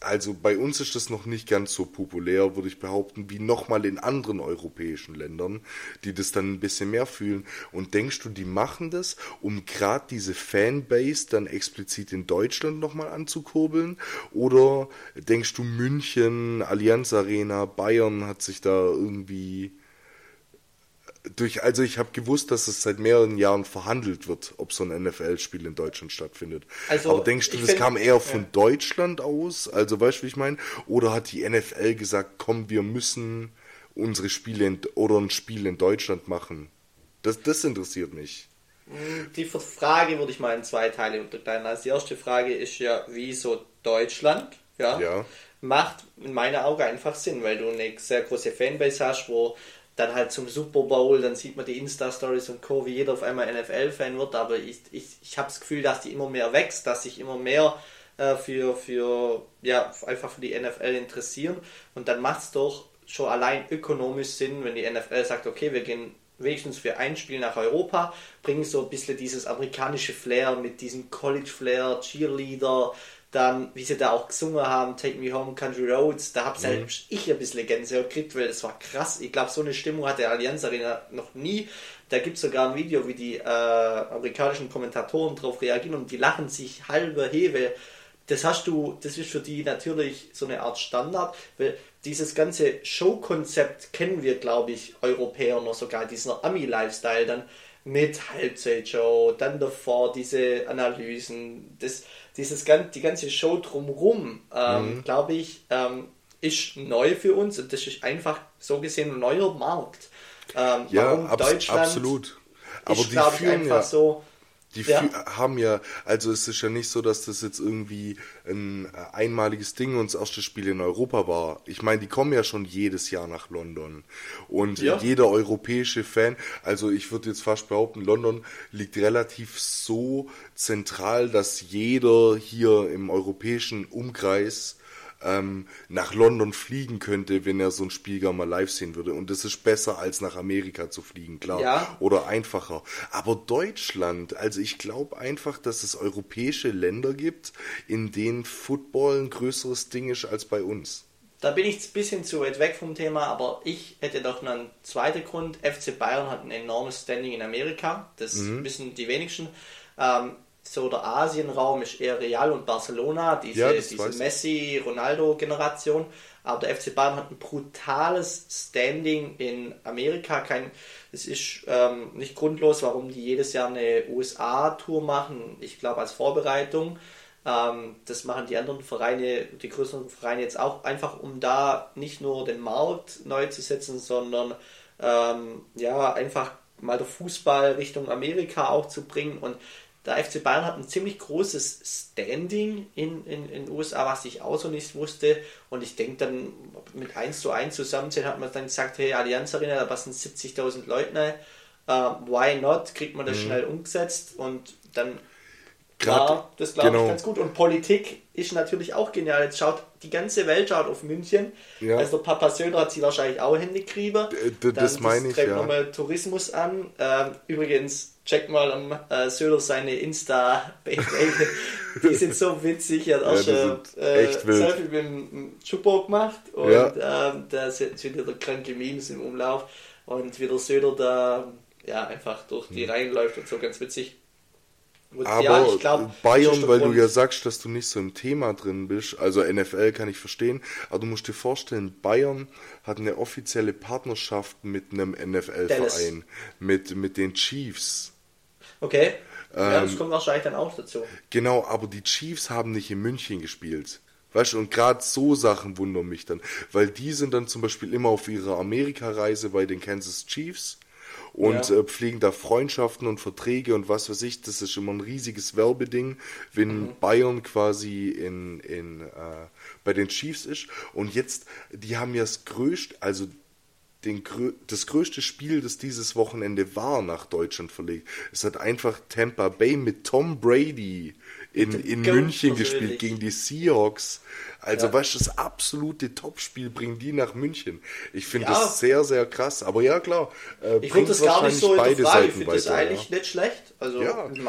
also bei uns ist das noch nicht ganz so populär, würde ich behaupten, wie nochmal in anderen europäischen Ländern, die das dann ein bisschen mehr fühlen. Und denkst du, die machen das, um gerade diese Fanbase dann explizit in Deutschland nochmal anzukurbeln? Oder denkst du, München, Allianz Arena, Bayern hat sich da irgendwie durch, also ich habe gewusst, dass es seit mehreren Jahren verhandelt wird, ob so ein NFL-Spiel in Deutschland stattfindet. Also, Aber denkst du, das find, kam eher von ja. Deutschland aus? Also weißt du, wie ich meine? Oder hat die NFL gesagt, komm, wir müssen unsere Spiele in, oder ein Spiel in Deutschland machen? Das, das interessiert mich. Hm, die Frage würde ich mal in zwei Teile unterteilen. Also die erste Frage ist ja, wieso Deutschland? Ja. ja. Macht in meiner Augen einfach Sinn, weil du eine sehr große Fanbase hast, wo dann halt zum Super Bowl, dann sieht man die Insta-Stories und Co., wie jeder auf einmal NFL-Fan wird, aber ich, ich, ich habe das Gefühl, dass die immer mehr wächst, dass sich immer mehr äh, für, für, ja, einfach für die NFL interessieren und dann macht es doch schon allein ökonomisch Sinn, wenn die NFL sagt, okay, wir gehen wenigstens für ein Spiel nach Europa, bringen so ein bisschen dieses amerikanische Flair mit diesem College-Flair, Cheerleader, dann, wie sie da auch gesungen haben, Take Me Home, Country Roads, da habe selbst mhm. ich ein bisschen Gänsehaut gekriegt, weil es war krass. Ich glaube, so eine Stimmung hat der Allianz Arena noch nie. Da gibt es sogar ein Video, wie die äh, amerikanischen Kommentatoren darauf reagieren und die lachen sich halber Hewe. Das hast du, das ist für die natürlich so eine Art Standard, weil dieses ganze Showkonzept kennen wir, glaube ich, Europäer noch sogar, diesen Ami-Lifestyle dann mit Halbzeitshow, dann davor diese Analysen, das, dieses die ganze Show drumherum, ähm, mhm. glaube ich, ähm, ist neu für uns und das ist einfach so gesehen ein neuer Markt. Ähm, ja, abs Deutschland absolut. Aber ist, die fühlen ja, so, die ja. haben ja, also es ist ja nicht so, dass das jetzt irgendwie ein äh, einmaliges Ding und das erste Spiel in Europa war. Ich meine, die kommen ja schon jedes Jahr nach London. Und ja. jeder europäische Fan, also ich würde jetzt fast behaupten, London liegt relativ so zentral, dass jeder hier im europäischen Umkreis ähm, nach London fliegen könnte, wenn er so ein Spiel gar mal live sehen würde. Und das ist besser als nach Amerika zu fliegen, klar. Ja. Oder einfacher. Aber Deutschland, also ich glaube einfach, dass es europäische Länder gibt, in denen Football ein größeres Ding ist als bei uns. Da bin ich ein bisschen zu weit weg vom Thema, aber ich hätte doch noch einen zweiten Grund. FC Bayern hat ein enormes Standing in Amerika. Das mhm. wissen die wenigsten. Ähm, so der Asienraum ist eher Real und Barcelona, diese, ja, diese Messi-Ronaldo-Generation. Aber der FC Bayern hat ein brutales Standing in Amerika. Kein, es ist ähm, nicht grundlos, warum die jedes Jahr eine USA-Tour machen. Ich glaube als Vorbereitung. Ähm, das machen die anderen Vereine, die größeren Vereine jetzt auch, einfach um da nicht nur den Markt neu zu setzen, sondern ähm, ja, einfach mal der Fußball Richtung Amerika auch zu bringen. Und der FC Bayern hat ein ziemlich großes Standing in den in, in USA, was ich auch so nicht wusste. Und ich denke dann, mit 1 zu 1 zusammenzählen, hat man dann gesagt, hey, Allianz Arena, da passen 70.000 Leute rein. Uh, why not? Kriegt man das mhm. schnell umgesetzt und dann Grad, ja, das glaube genau. ich ganz gut. Und Politik ist natürlich auch genial. Jetzt schaut die ganze Welt schaut auf München. Ja. Also Papa Söder hat sie wahrscheinlich auch Hände kriegen. Das meine ich, ja. nochmal Tourismus an. Ähm, übrigens, check mal am äh, Söder seine insta Die sind so witzig. Er hat auch schon äh, Selfie mit dem Chupo gemacht. Und ja. ähm, da sind wieder kranke Memes im Umlauf. Und wie der Söder da ja, einfach durch die hm. Reihen läuft und so ganz witzig. Aber ja, glaub, Bayern, weil du ja sagst, dass du nicht so im Thema drin bist, also NFL kann ich verstehen, aber du musst dir vorstellen, Bayern hat eine offizielle Partnerschaft mit einem NFL-Verein, mit, mit den Chiefs. Okay, ja, das ähm, kommt wahrscheinlich dann auch dazu. Genau, aber die Chiefs haben nicht in München gespielt. Weißt du, und gerade so Sachen wundern mich dann, weil die sind dann zum Beispiel immer auf ihrer Amerika-Reise bei den Kansas Chiefs und ja. äh, pflegen da Freundschaften und Verträge und was weiß ich. Das ist immer ein riesiges Werbeding, wenn mhm. Bayern quasi in, in, äh, bei den Chiefs ist. Und jetzt, die haben ja das größte, also den, das größte Spiel, das dieses Wochenende war, nach Deutschland verlegt. Es hat einfach Tampa Bay mit Tom Brady in, in München gespielt gegen die Seahawks. Also, Ja. weißt du, das absolute Topspiel bringen die nach München. Ich finde Ja. das sehr, sehr krass. Aber ja, klar. Äh, Ich finde das gar nicht so wahrscheinlich in beide Frage. Ich Seiten finde das eigentlich ja. nicht schlecht. Also in es- Augen.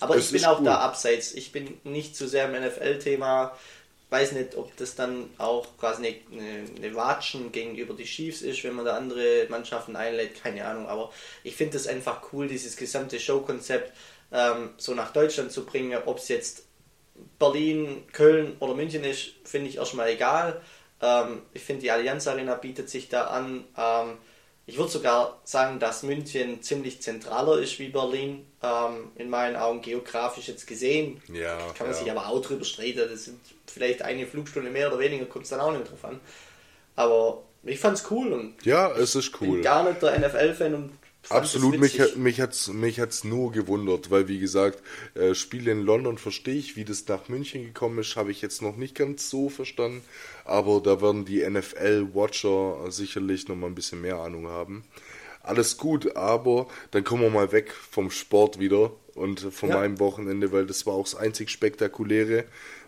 Aber ich bin auch cool. da abseits. Ich bin nicht zu sehr im NFL-Thema. Weiß nicht, ob das dann auch quasi eine, eine, Watschen gegenüber die Chiefs ist, wenn man da andere Mannschaften einlädt. Keine Ahnung. Aber ich finde es einfach cool, dieses gesamte Showkonzept ähm, so nach Deutschland zu bringen. Ob es jetzt Berlin, Köln oder München ist, finde ich erstmal egal. Ähm, ich finde, die Allianz Arena bietet sich da an. Ähm, ich würde sogar sagen, dass München ziemlich zentraler ist wie Berlin, ähm, in meinen Augen geografisch jetzt gesehen. Ja, Kann man ja. sich aber auch drüber streiten. Das sind vielleicht eine Flugstunde mehr oder weniger, kommt es dann auch nicht drauf an. Aber ich fand's cool und Ja, es ist bin cool. gar nicht der NFL-Fan und fand Absolut, mich, witzig. hat- mich hat's mich hat's nur gewundert, weil wie gesagt, äh, Spiele in London verstehe ich, wie das nach München gekommen ist, habe ich jetzt noch nicht ganz so verstanden, aber da werden die NFL-Watcher sicherlich noch mal ein bisschen mehr Ahnung haben. Alles gut, aber dann kommen wir mal weg vom Sport wieder und von Ja. meinem Wochenende, weil das war auch das einzig spektakuläre,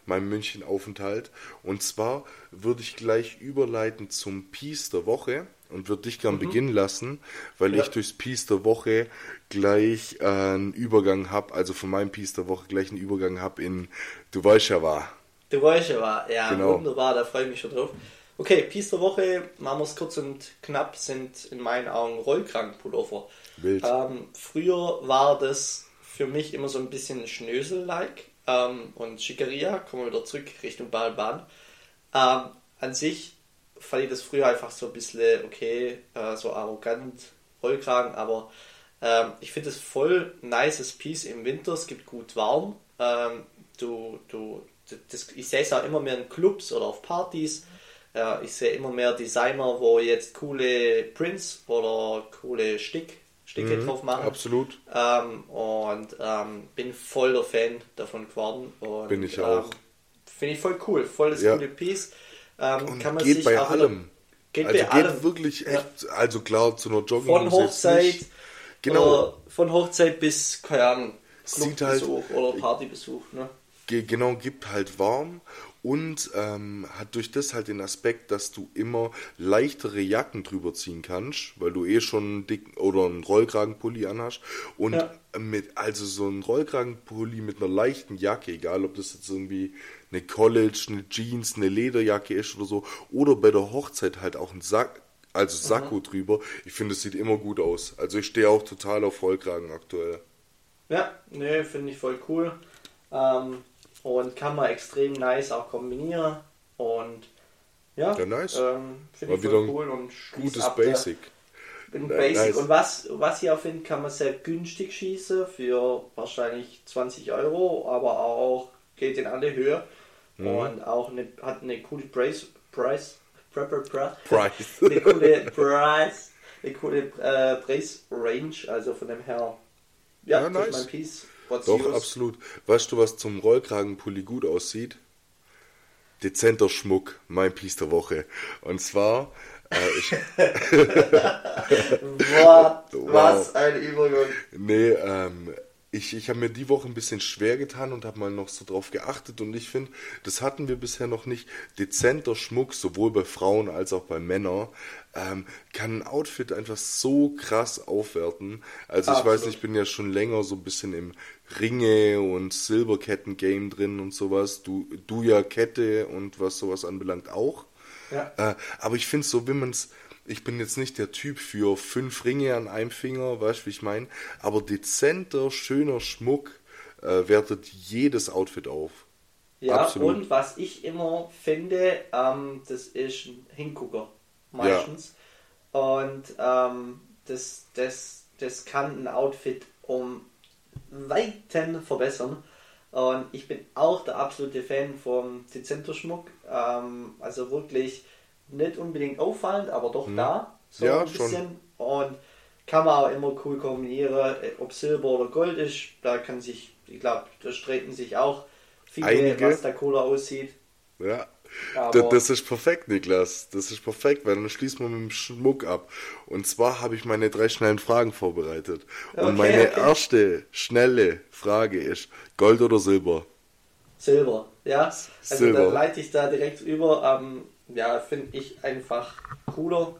mein München-Aufenthalt. Und zwar würde ich gleich überleiten zum Peace der Woche und würde dich gern beginnen lassen, weil Mhm. Ja. ich durchs Peace der Woche gleich äh, einen Übergang habe, also von meinem Peace der Woche gleich einen Übergang habe in Du weißt ja war. Du weißt ja, war. Ja, Genau. wunderbar, da freue ich mich schon drauf. Okay, Piece der Woche, machen wir es kurz und knapp, sind in meinen Augen Rollkragenpullover. Wild. Ähm, früher war das für mich immer so ein bisschen Schnösel-like ähm, und Schickeria, kommen wir wieder zurück Richtung Baden-Baden. Ähm, an sich fand ich das früher einfach so ein bisschen, okay, äh, so arrogant, Rollkragen, aber ähm, ich finde es voll nices Piece im Winter, es gibt gut warm. Ähm, du, du, das, ich sehe es auch immer mehr in Clubs oder auf Partys. Äh, ich sehe immer mehr Designer, wo jetzt coole Prints oder coole Stick, Sticke drauf machen. Absolut. Ähm, und ähm, bin voll der Fan davon geworden. Und, Bin ich ähm, auch. Finde ich voll cool. Voll das Ja. coole Piece. Ähm, Und kann man geht sich bei allem. Geht also bei geht allem. wirklich Ja. echt, also klar, zu einer Jogging Von Hochzeit. Genau. Oder von Hochzeit bis, keine Ahnung, halt- Clubbesuch oder Partybesuch. Ne? Ge- genau, gibt halt warm und ähm, hat durch das halt den Aspekt, dass du immer leichtere Jacken drüber ziehen kannst, weil du eh schon einen dicken oder einen Rollkragenpulli anhast und Ja. mit also so ein Rollkragenpulli mit einer leichten Jacke, egal ob das jetzt irgendwie eine College, eine Jeans, eine Lederjacke ist oder so oder bei der Hochzeit halt auch ein Sack also Sakko drüber. Ich finde, es sieht immer gut aus. Also ich stehe auch total auf Rollkragen aktuell. Ja, ne, finde ich voll cool. Ähm, und kann man extrem nice auch kombinieren. Und ja, Ja, nice. ähm, finde ich voll cool. Und Gutes ab der- Basic. Ein Basic. nice. Und was, was ich auch finde, kann man sehr günstig schießen für wahrscheinlich 20 Euro, aber auch geht in alle Höhe. Mhm. Und auch eine, hat eine coole Price, Price, Prepper, Price, Price. eine coole Price, eine coole äh, Preisrange, also von dem her. Ja, Ja, das ist nice. mein Piece. What's Doch, yours? absolut. Weißt du, was zum Rollkragenpulli gut aussieht? Dezenter Schmuck, mein Piece der Woche. Und zwar, äh, What? Wow. Was ein Übergang. nee, ähm, ich, ich habe mir die Woche ein bisschen schwer getan und habe mal noch so drauf geachtet und ich finde, das hatten wir bisher noch nicht. Dezenter Schmuck, sowohl bei Frauen als auch bei Männern, ähm, kann ein Outfit einfach so krass aufwerten. Also ich weiß Absolut. nicht, ich bin ja schon länger so ein bisschen im Ringe und Silberketten-Game drin und sowas. Du, du ja Kette und was sowas anbelangt auch. Ja. Äh, aber ich finde so, wenn man es. Ich bin jetzt nicht der Typ für fünf Ringe an einem Finger, weißt du, wie ich meine? Aber dezenter, schöner Schmuck äh, wertet jedes Outfit auf. Ja, Absolut. und was ich immer finde, ähm, das ist ein Hingucker meistens. Und ähm, das, das, das kann ein Outfit um Weiten verbessern. Und ich bin auch der absolute Fan vom Dezenter-Schmuck. Ähm, also wirklich nicht unbedingt auffallend, aber doch da. So. Ja, ein schon. bisschen. Und kann man auch immer cool kombinieren, äh, ob Silber oder Gold ist. Da kann sich, ich glaube, da streiten sich auch viele, Einige. was da cooler aussieht. Ja. Aber- Das ist perfekt, Niklas. Das ist perfekt, weil dann schließen wir mit dem Schmuck ab. Und zwar habe ich meine drei schnellen Fragen vorbereitet. Okay, Und meine okay. erste schnelle Frage ist: Gold oder Silber? Silber, ja. Also Silber. dann leite ich da direkt über. Ähm, ja, finde ich einfach cooler.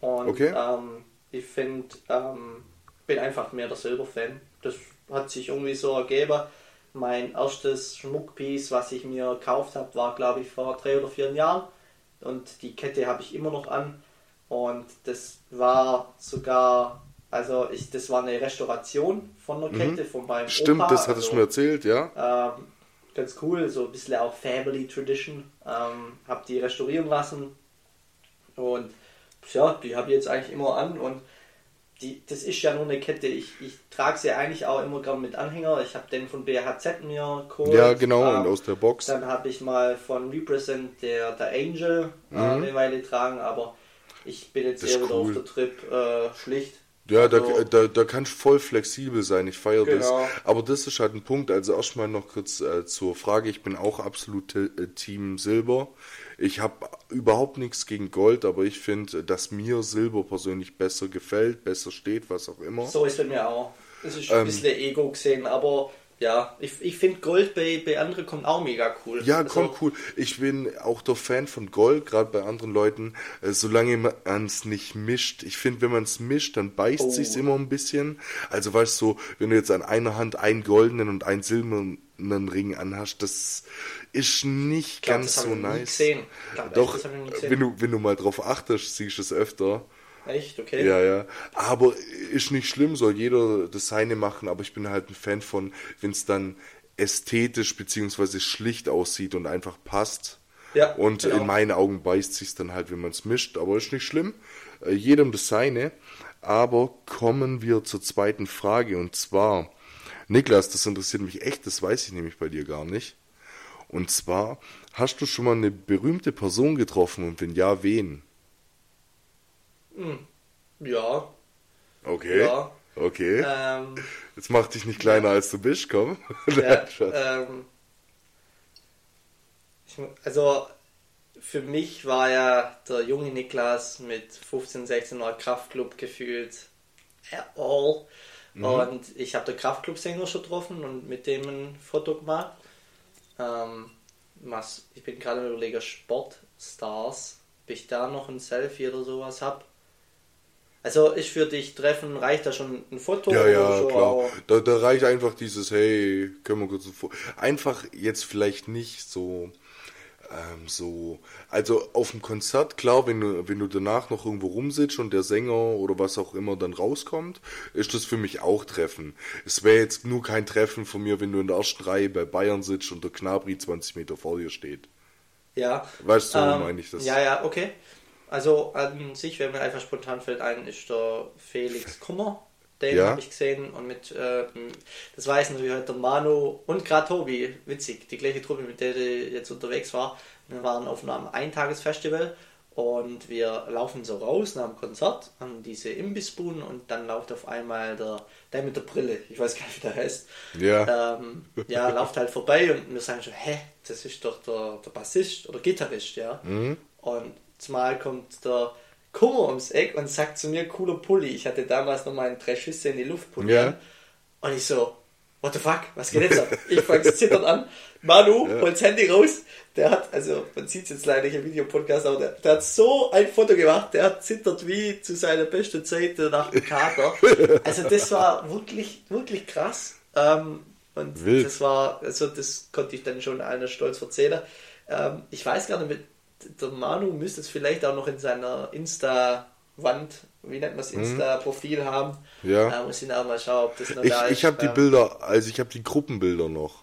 Und Okay. ähm, ich finde, ähm, bin einfach mehr der Silber-Fan. Das hat sich irgendwie so ergeben. Mein erstes Schmuckpiece, was ich mir gekauft habe, war glaube ich vor drei oder vier Jahren. Und die Kette habe ich immer noch an. Und das war sogar, also ich, das war eine Restauration von der Kette von meinem Mhm. Stimmt, Opa. das hattest du also, mir erzählt, ja? ähm, ganz cool, so ein bisschen auch Family Tradition. Ähm, hab die restaurieren lassen und ja, die habe ich jetzt eigentlich immer an und die, das ist ja nur eine Kette. Ich, ich trage sie eigentlich auch immer gern mit Anhänger. Ich habe den von BHZ mir geholt. Ja, genau, Ähm, und aus der Box. Dann habe ich mal von Represent der, der Angel äh, eine Weile tragen, aber ich bin jetzt Mhm. Eher wieder cool. auf der Trip äh, schlicht. Ja, da, Also- da, da kannst du voll flexibel sein, ich feiere Genau. das. Aber das ist halt ein Punkt, also erstmal noch kurz äh, zur Frage, ich bin auch absolut äh, Team Silber. Ich habe überhaupt nichts gegen Gold, aber ich finde, dass mir Silber persönlich besser gefällt, besser steht, was auch immer. So ist bei mir auch. Es ist Ähm. ein bisschen Ego gesehen, aber ja, ich, ich finde Gold bei, bei anderen kommt auch mega cool. Ja, Also, komm, cool. Ich bin auch der Fan von Gold, gerade bei anderen Leuten, äh, solange man es nicht mischt. Ich finde, wenn man es mischt, dann beißt Oh. sich's immer ein bisschen. Also weißt du, so, wenn du jetzt an einer Hand einen goldenen und einen silbernen Ring anhast, das ist nicht glaub, ganz so nice. Doch, wenn du, wenn du mal drauf achtest, siehst du es öfter. Echt, okay. Ja, ja. Aber ist nicht schlimm, soll jeder das seine machen, aber ich bin halt ein Fan von, wenn es dann ästhetisch beziehungsweise schlicht aussieht und einfach passt. Ja, und genau. in meinen Augen beißt sich dann halt, wenn man es mischt, aber ist nicht schlimm. Äh, jedem das seine. Aber kommen wir zur zweiten Frage und zwar, Niklas, das interessiert mich echt, das weiß ich nämlich bei dir gar nicht. Und zwar, hast du schon mal eine berühmte Person getroffen und wenn ja, wen? Ja, Okay. Ja. Okay. ähm, Jetzt mach dich nicht kleiner als du bist, komm. ja, ähm, ich, also für mich war ja der junge Niklas mit 15, 16 Mal Kraftclub gefühlt all. Mhm. Und ich habe den Kraftclub-Sänger schon getroffen und mit dem ein Foto gemacht. Ähm, was, ich bin gerade überlegen, Sportstars, ob ich da noch ein Selfie oder sowas habe. Also ist für dich treffen, reicht da schon ein Foto ja, ja, so? klar. Da, da reicht einfach dieses, hey, können wir kurz vor. Einfach jetzt vielleicht nicht so, ähm, so, also auf dem Konzert, klar, wenn du, wenn du danach noch irgendwo rumsitzt und der Sänger oder was auch immer dann rauskommt, ist das für mich auch Treffen. Es wäre jetzt nur kein Treffen von mir, wenn du in der ersten Reihe bei Bayern sitzt und der Knabri 20 Meter vor dir steht. Ja. Weißt du, Ähm, meine ich das. Ja, ja, okay. Also an sich, wenn mir einfach spontan fällt ein, ist der Felix Kummer. Den Ja. habe ich gesehen und mit, äh, das weiß natürlich heute der Manu und gerade Tobi, witzig, die gleiche Truppe, mit der ich jetzt unterwegs war. Wir waren auf einem Eintagesfestival und wir laufen so raus nach dem Konzert an diese Imbissbuden und dann läuft auf einmal der, der mit der Brille, ich weiß gar nicht, wie der heißt, Ja. ähm, ja, läuft halt vorbei und wir sagen schon, hä, das ist doch der, der Bassist oder Gitarrist, ja. Mhm. Und zumal kommt der Kummer ums Eck und sagt zu mir, cooler Pulli. Ich hatte damals noch meinen drei Schüsse in die Luft polieren. Ja. Und ich so, what the fuck, was geht jetzt ab? Ich fange zittern an. Manu, holt's Handy raus. Der hat, also man sieht es jetzt leider nicht im Videopodcast, aber der, der hat so ein Foto gemacht, der hat zittert wie zu seiner besten Zeit nach dem Kater. Also das war wirklich, wirklich krass. Ähm, und Wild. das war, also das konnte ich dann schon einer stolz erzählen. Ähm, ich weiß gar nicht, mit, der Manu müsste es vielleicht auch noch in seiner Insta-Wand, wie nennt man es, Insta-Profil haben. Mhm. Ja. Da muss ich auch mal schauen, ob das noch Ich, da ist. ich habe die Bilder, also ich habe die Gruppenbilder noch.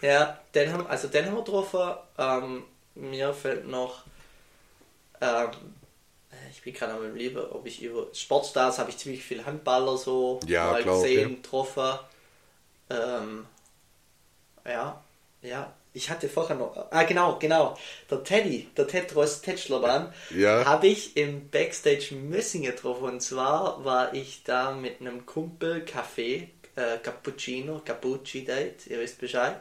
ja, den haben, also den haben wir getroffen. Ähm, mir fällt noch, ähm, ich bin gerade am Überlegen, ob ich über Sportstars habe ich ziemlich viel Handballer so Ja, mal klar, gesehen, okay. getroffen. Ähm, ja, ja. Ich hatte vorher noch, ah genau, genau, der Teddy, der Tetros Tetschlerbahn, Ja. habe ich im Backstage Mössingen getroffen. Und zwar war ich da mit einem Kumpel Kaffee, äh, Cappuccino, Cappucci Date, ihr wisst Bescheid.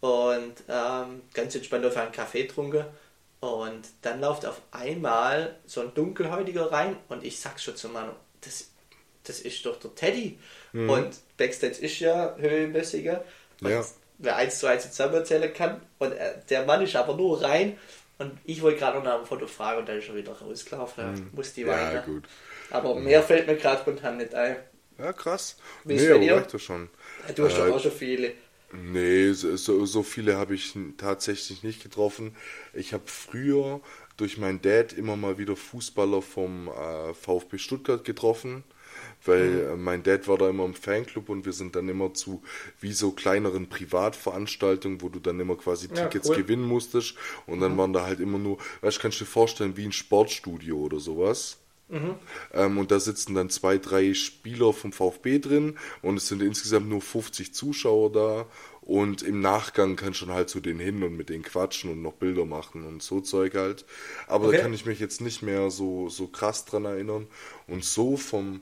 Und ähm, ganz entspannt auf einen Kaffee getrunken. Und dann läuft auf einmal so ein Dunkelhäutiger rein und ich sag schon zu Manu, das, das ist doch der Teddy. Mhm. Und Backstage ist ja höhenmäßiger. Und Ja. Wer eins zu eins zusammenzählen kann. Und äh, der Mann ist aber nur rein. Und ich wollte gerade noch nach dem Foto fragen und dann ist er wieder rausgelaufen. Ja, muss die Hm. Ja, weiter. gut. Aber mehr fällt mir gerade spontan nicht ein. Ja, krass. Wie nee, aber reicht doch schon. Du hast Äh, doch auch schon viele. Nee, so, so, viele habe ich tatsächlich nicht getroffen. Ich habe früher durch meinen Dad immer mal wieder Fußballer vom äh, VfB Stuttgart getroffen, weil Mhm. äh, mein Dad war da immer im Fanclub und wir sind dann immer zu wie so kleineren Privatveranstaltungen, wo du dann immer quasi Ja, Tickets cool. Mhm. gewinnen musstest und dann waren da halt immer nur, weißt du, kannst du dir vorstellen, wie ein Sportstudio oder sowas. Mhm. Ähm, und da sitzen dann zwei, drei Spieler vom VfB drin und es sind insgesamt nur 50 Zuschauer da. Und im Nachgang kannst du halt zu denen hin und mit denen quatschen und noch Bilder machen und so Zeug halt. Aber Okay. da kann ich mich jetzt nicht mehr so, so krass dran erinnern. Und so vom,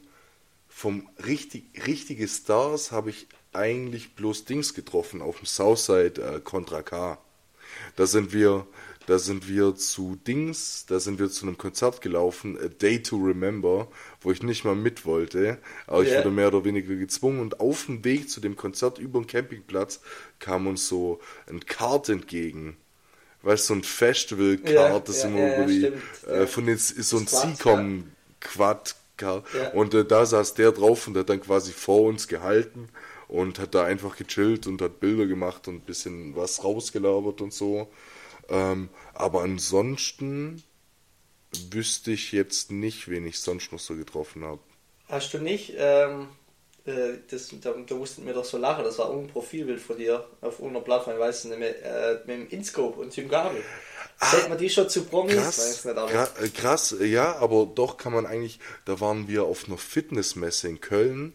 vom richtig, richtige Stars habe ich eigentlich bloß Dings getroffen auf dem Southside äh, Contra K. Da sind wir, da sind wir zu Dings, da sind wir zu einem Konzert gelaufen, A Day to Remember, wo ich nicht mal mit wollte, aber ich Ja. wurde mehr oder weniger gezwungen und auf dem Weg zu dem Konzert über den Campingplatz kam uns so ein Kart entgegen. Weißt du, so ein Festival-Kart, Ja, das ja, immer über die, äh, von den, so ein Seacom Quad Car. Ja. Und äh, da saß der drauf und hat dann quasi vor uns gehalten und hat da einfach gechillt und hat Bilder gemacht und ein bisschen was rausgelabert und so. Ähm, aber ansonsten wüsste ich jetzt nicht, wen ich sonst noch so getroffen habe. Hast du nicht, ähm, äh, das, da, da mussten wir doch so lachen, das war irgendein Profilbild von dir auf irgendeiner Plattform, ich weiß nicht mehr, äh, mit dem Inscope und Tim Gabel. Stellt man die schon zu Promis? Krass, nicht, gra äh, krass, ja, aber doch kann man eigentlich, da waren wir auf einer Fitnessmesse in Köln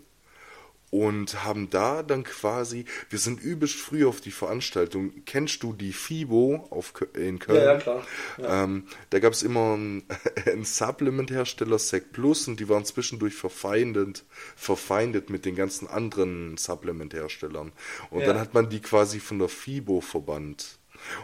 und haben da dann quasi, wir sind übelst früh auf die Veranstaltung. Kennst du die FIBO auf, in Köln? Ja, ja, klar. Ja. Ähm, da gab es immer einen, einen Supplement-Hersteller, Sec Plus, und die waren zwischendurch verfeindet, verfeindet mit den ganzen anderen Supplement-Herstellern. Und Ja. dann hat man die quasi von der FIBO verbannt.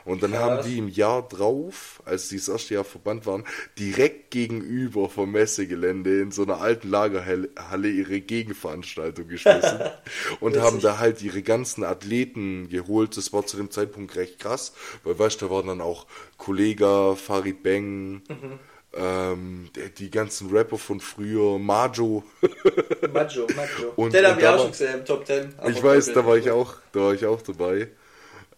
Und dann Krass. haben die im Jahr drauf, als die das erste Jahr verbannt waren, direkt gegenüber vom Messegelände in so einer alten Lagerhalle ihre Gegenveranstaltung geschmissen und haben da halt ihre ganzen Athleten geholt. Das war zu dem Zeitpunkt recht krass, weil weißt du, da waren dann auch Kollega, Farid Beng, Mhm. ähm, die, ganzen Rapper von früher, Majo. Macho, Macho. Und- Den habe ich auch schon gesehen im Top 10. aber Ich weiß, da war 10. ich auch, da war ich auch dabei.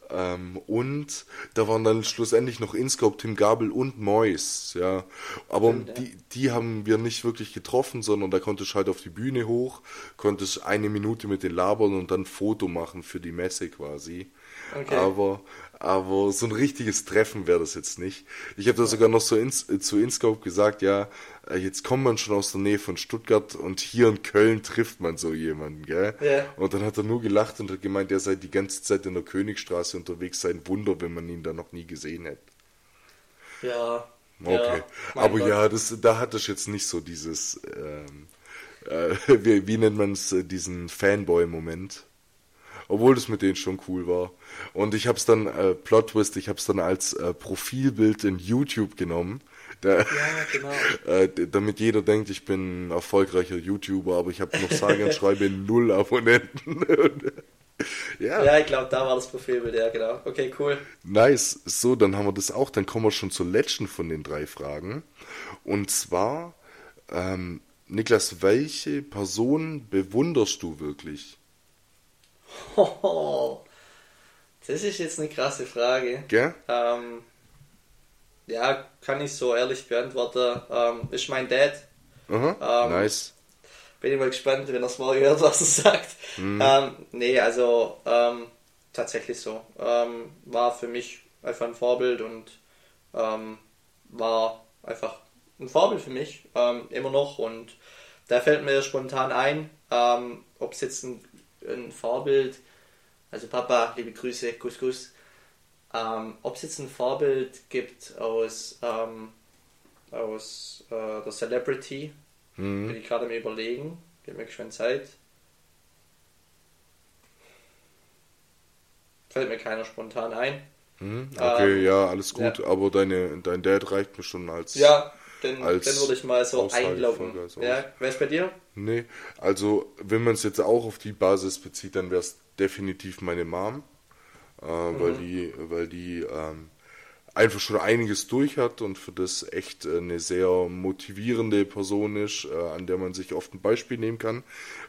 Ähm, und da waren dann schlussendlich noch Inscope, Tim Gabel und Mois, ja. Aber Stimmt, ja. die, die haben wir nicht wirklich getroffen, sondern da konntest du halt auf die Bühne hoch, konntest eine Minute mit denen labern und dann ein Foto machen für die Messe quasi. Okay. Aber, aber so ein richtiges Treffen wäre das jetzt nicht. Ich habe da sogar noch so ins, äh, zu Inscope gesagt, ja, äh, jetzt kommt man schon aus der Nähe von Stuttgart und hier in Köln trifft man so jemanden, gell? Ja. Und dann hat er nur gelacht und hat gemeint, er sei die ganze Zeit in der Königstraße unterwegs, sei ein Wunder, wenn man ihn da noch nie gesehen hätte. Ja. Okay. Ja, Aber Gott. ja, das, da hatte ich jetzt nicht so dieses, ähm, äh, wie, wie nennt man es, äh, diesen Fanboy-Moment. Obwohl das mit denen schon cool war. Und ich hab's dann, äh, Plot Twist, ich hab's dann als äh, Profilbild in YouTube genommen. Da, Ja, genau. äh, damit jeder denkt, ich bin ein erfolgreicher YouTuber, aber ich habe noch sage und schreibe null Abonnenten. ja, Ja, ich glaube, da war das Profilbild, ja, genau. Okay, cool. Nice. So, dann haben wir das auch. Dann kommen wir schon zur letzten von den drei Fragen. Und zwar, ähm, Niklas, welche Person bewunderst du wirklich? Hoho. Das ist jetzt eine krasse Frage. Gell? Ähm, ja, kann ich so ehrlich beantworten. Ähm, ist mein Dad. Aha, Ähm, nice. Bin ich mal gespannt, wenn er es mal hört, was er sagt. Ähm, nee, also ähm, tatsächlich so. Ähm, war für mich einfach ein Vorbild und war einfach ein Vorbild für mich, immer noch. Und da fällt mir spontan ein, ob es jetzt ein, ein Vorbild, also Papa, liebe Grüße, Kuss, Kuss, ähm, ob es jetzt ein Vorbild gibt aus, ähm, aus äh, der Celebrity, Mhm. bin ich gerade am überlegen. Gib mir schon Zeit. Fällt mir keiner spontan ein. Mhm. Okay, ähm, ja, alles gut. ja. Aber deine, dein Dad reicht mir schon als. Ja, Als den würde ich mal so einloggen. als Ja, ist bei dir? Nee, also wenn man es jetzt auch auf die Basis bezieht, dann wäre es definitiv meine Mom. äh, weil die, weil die ähm, einfach schon einiges durch hat und für das echt äh, eine sehr motivierende Person ist, äh, an der man sich oft ein Beispiel nehmen kann.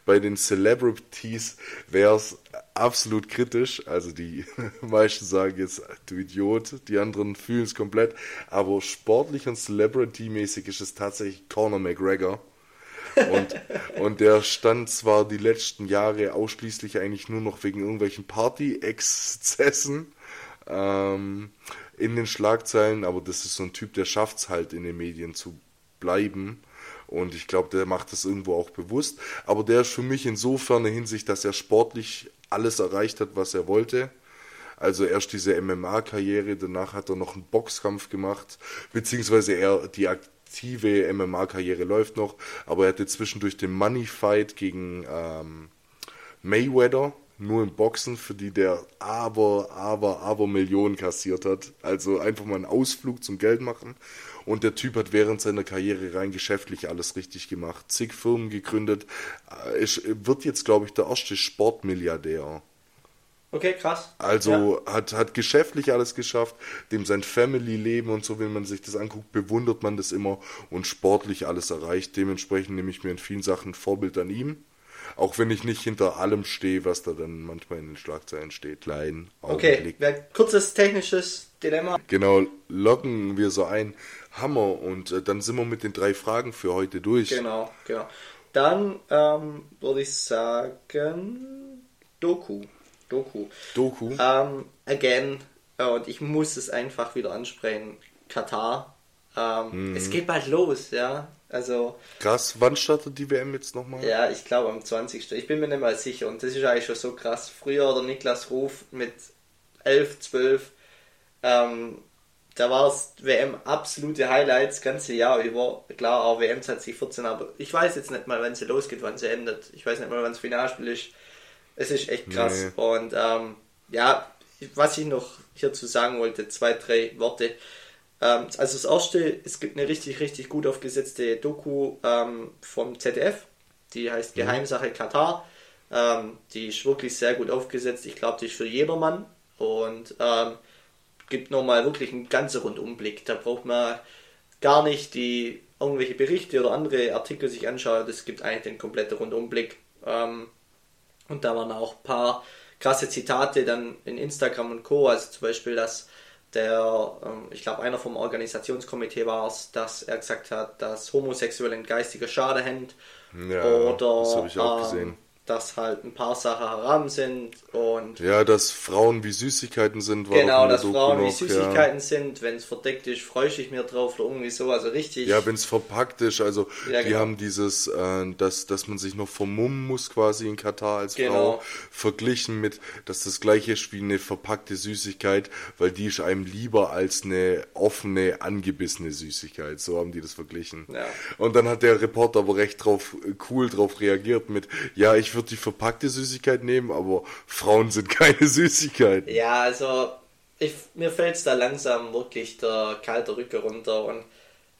Bei den Celebrities wäre es absolut kritisch. Also die meisten sagen jetzt, du Idiot, die anderen fühlen es komplett. Aber sportlich und Celebrity-mäßig ist es tatsächlich Conor McGregor. Und, und der stand zwar die letzten Jahre ausschließlich eigentlich nur noch wegen irgendwelchen Party-Exzessen ähm, in den Schlagzeilen, aber das ist so ein Typ, der schafft es halt in den Medien zu bleiben. Und ich glaube, der macht das irgendwo auch bewusst. Aber der ist für mich insofern eine Hinsicht, dass er sportlich alles erreicht hat, was er wollte. Also erst diese MMA-Karriere, danach hat er noch einen Boxkampf gemacht, beziehungsweise er die aktive MMA-Karriere läuft noch, aber er hatte zwischendurch den Money Fight gegen ähm, Mayweather, nur im Boxen, für die der aber, aber, aber Millionen kassiert hat. Also einfach mal einen Ausflug zum Geld machen. Und der Typ hat während seiner Karriere rein geschäftlich alles richtig gemacht. Zig Firmen gegründet. Es wird jetzt, glaube ich, der erste Sportmilliardär. Okay, krass. Also ja. hat, hat geschäftlich alles geschafft, dem sein Family-Leben und so, wenn man sich das anguckt, bewundert man das immer und sportlich alles erreicht. Dementsprechend nehme ich mir in vielen Sachen ein Vorbild an ihm. Auch wenn ich nicht hinter allem stehe, was da dann manchmal in den Schlagzeilen steht. Klein, Okay, kurzes technisches Dilemma. Genau, locken wir so ein. Hammer. Und äh, dann sind wir mit den drei Fragen für heute durch. Genau, genau. Dann ähm, würde ich sagen Doku. Doku. Doku. Ähm, again, äh, und ich muss es einfach wieder ansprechen. Katar. Ähm, mhm. Es geht bald los, ja. Also. Krass, wann startet die WM jetzt nochmal? Ja, ich glaube am 20. Ich bin mir nicht mal sicher und das ist eigentlich schon so krass. Früher der Niklas Ruf mit 11, 12, ähm, da war es WM absolute Highlights, ganze Jahr über. Klar, auch WM 2014, aber ich weiß jetzt nicht mal, wann sie losgeht, wann sie endet. Ich weiß nicht mal, wann das Finalspiel ist. Es ist echt krass. Nee. Und ähm, ja, was ich noch hierzu sagen wollte, zwei, drei Worte. Ähm, also das erste, es gibt eine richtig, richtig gut aufgesetzte Doku ähm, vom ZDF, die heißt mhm. Geheimsache Katar. Ähm, die ist wirklich sehr gut aufgesetzt. Ich glaube, die ist für jedermann und ähm, gibt nochmal wirklich einen ganzen Rundumblick. Da braucht man gar nicht die irgendwelche Berichte oder andere Artikel sich anschauen. Das gibt eigentlich den kompletten Rundumblick. Ähm, und da waren auch ein paar krasse Zitate dann in Instagram und Co. Also zum Beispiel, dass der, ähm, ich glaube, einer vom Organisationskomitee war es, dass er gesagt hat, dass Homosexuelle ein geistiger Schade haben. Ja, oder, das habe ich auch ähm, gesehen dass halt ein paar Sachen haram sind und. Ja, dass Frauen wie Süßigkeiten sind, war Genau, dass Doku Frauen noch, wie Süßigkeiten ja. sind. Wenn es verdeckt ist, freue ich mich drauf oder irgendwie so, also richtig. Ja, wenn es verpackt ist, also ja, die genau. haben dieses, äh, dass, dass man sich noch vermummen muss quasi in Katar als genau. Frau, verglichen mit, dass das gleiche ist wie eine verpackte Süßigkeit, weil die ist einem lieber als eine offene, angebissene Süßigkeit. So haben die das verglichen. Ja. Und dann hat der Reporter aber recht drauf, cool drauf reagiert mit, ja, ich würde die verpackte Süßigkeit nehmen, aber Frauen sind keine Süßigkeiten. Ja, also ich, mir fällt es da langsam wirklich der kalte Rücke runter und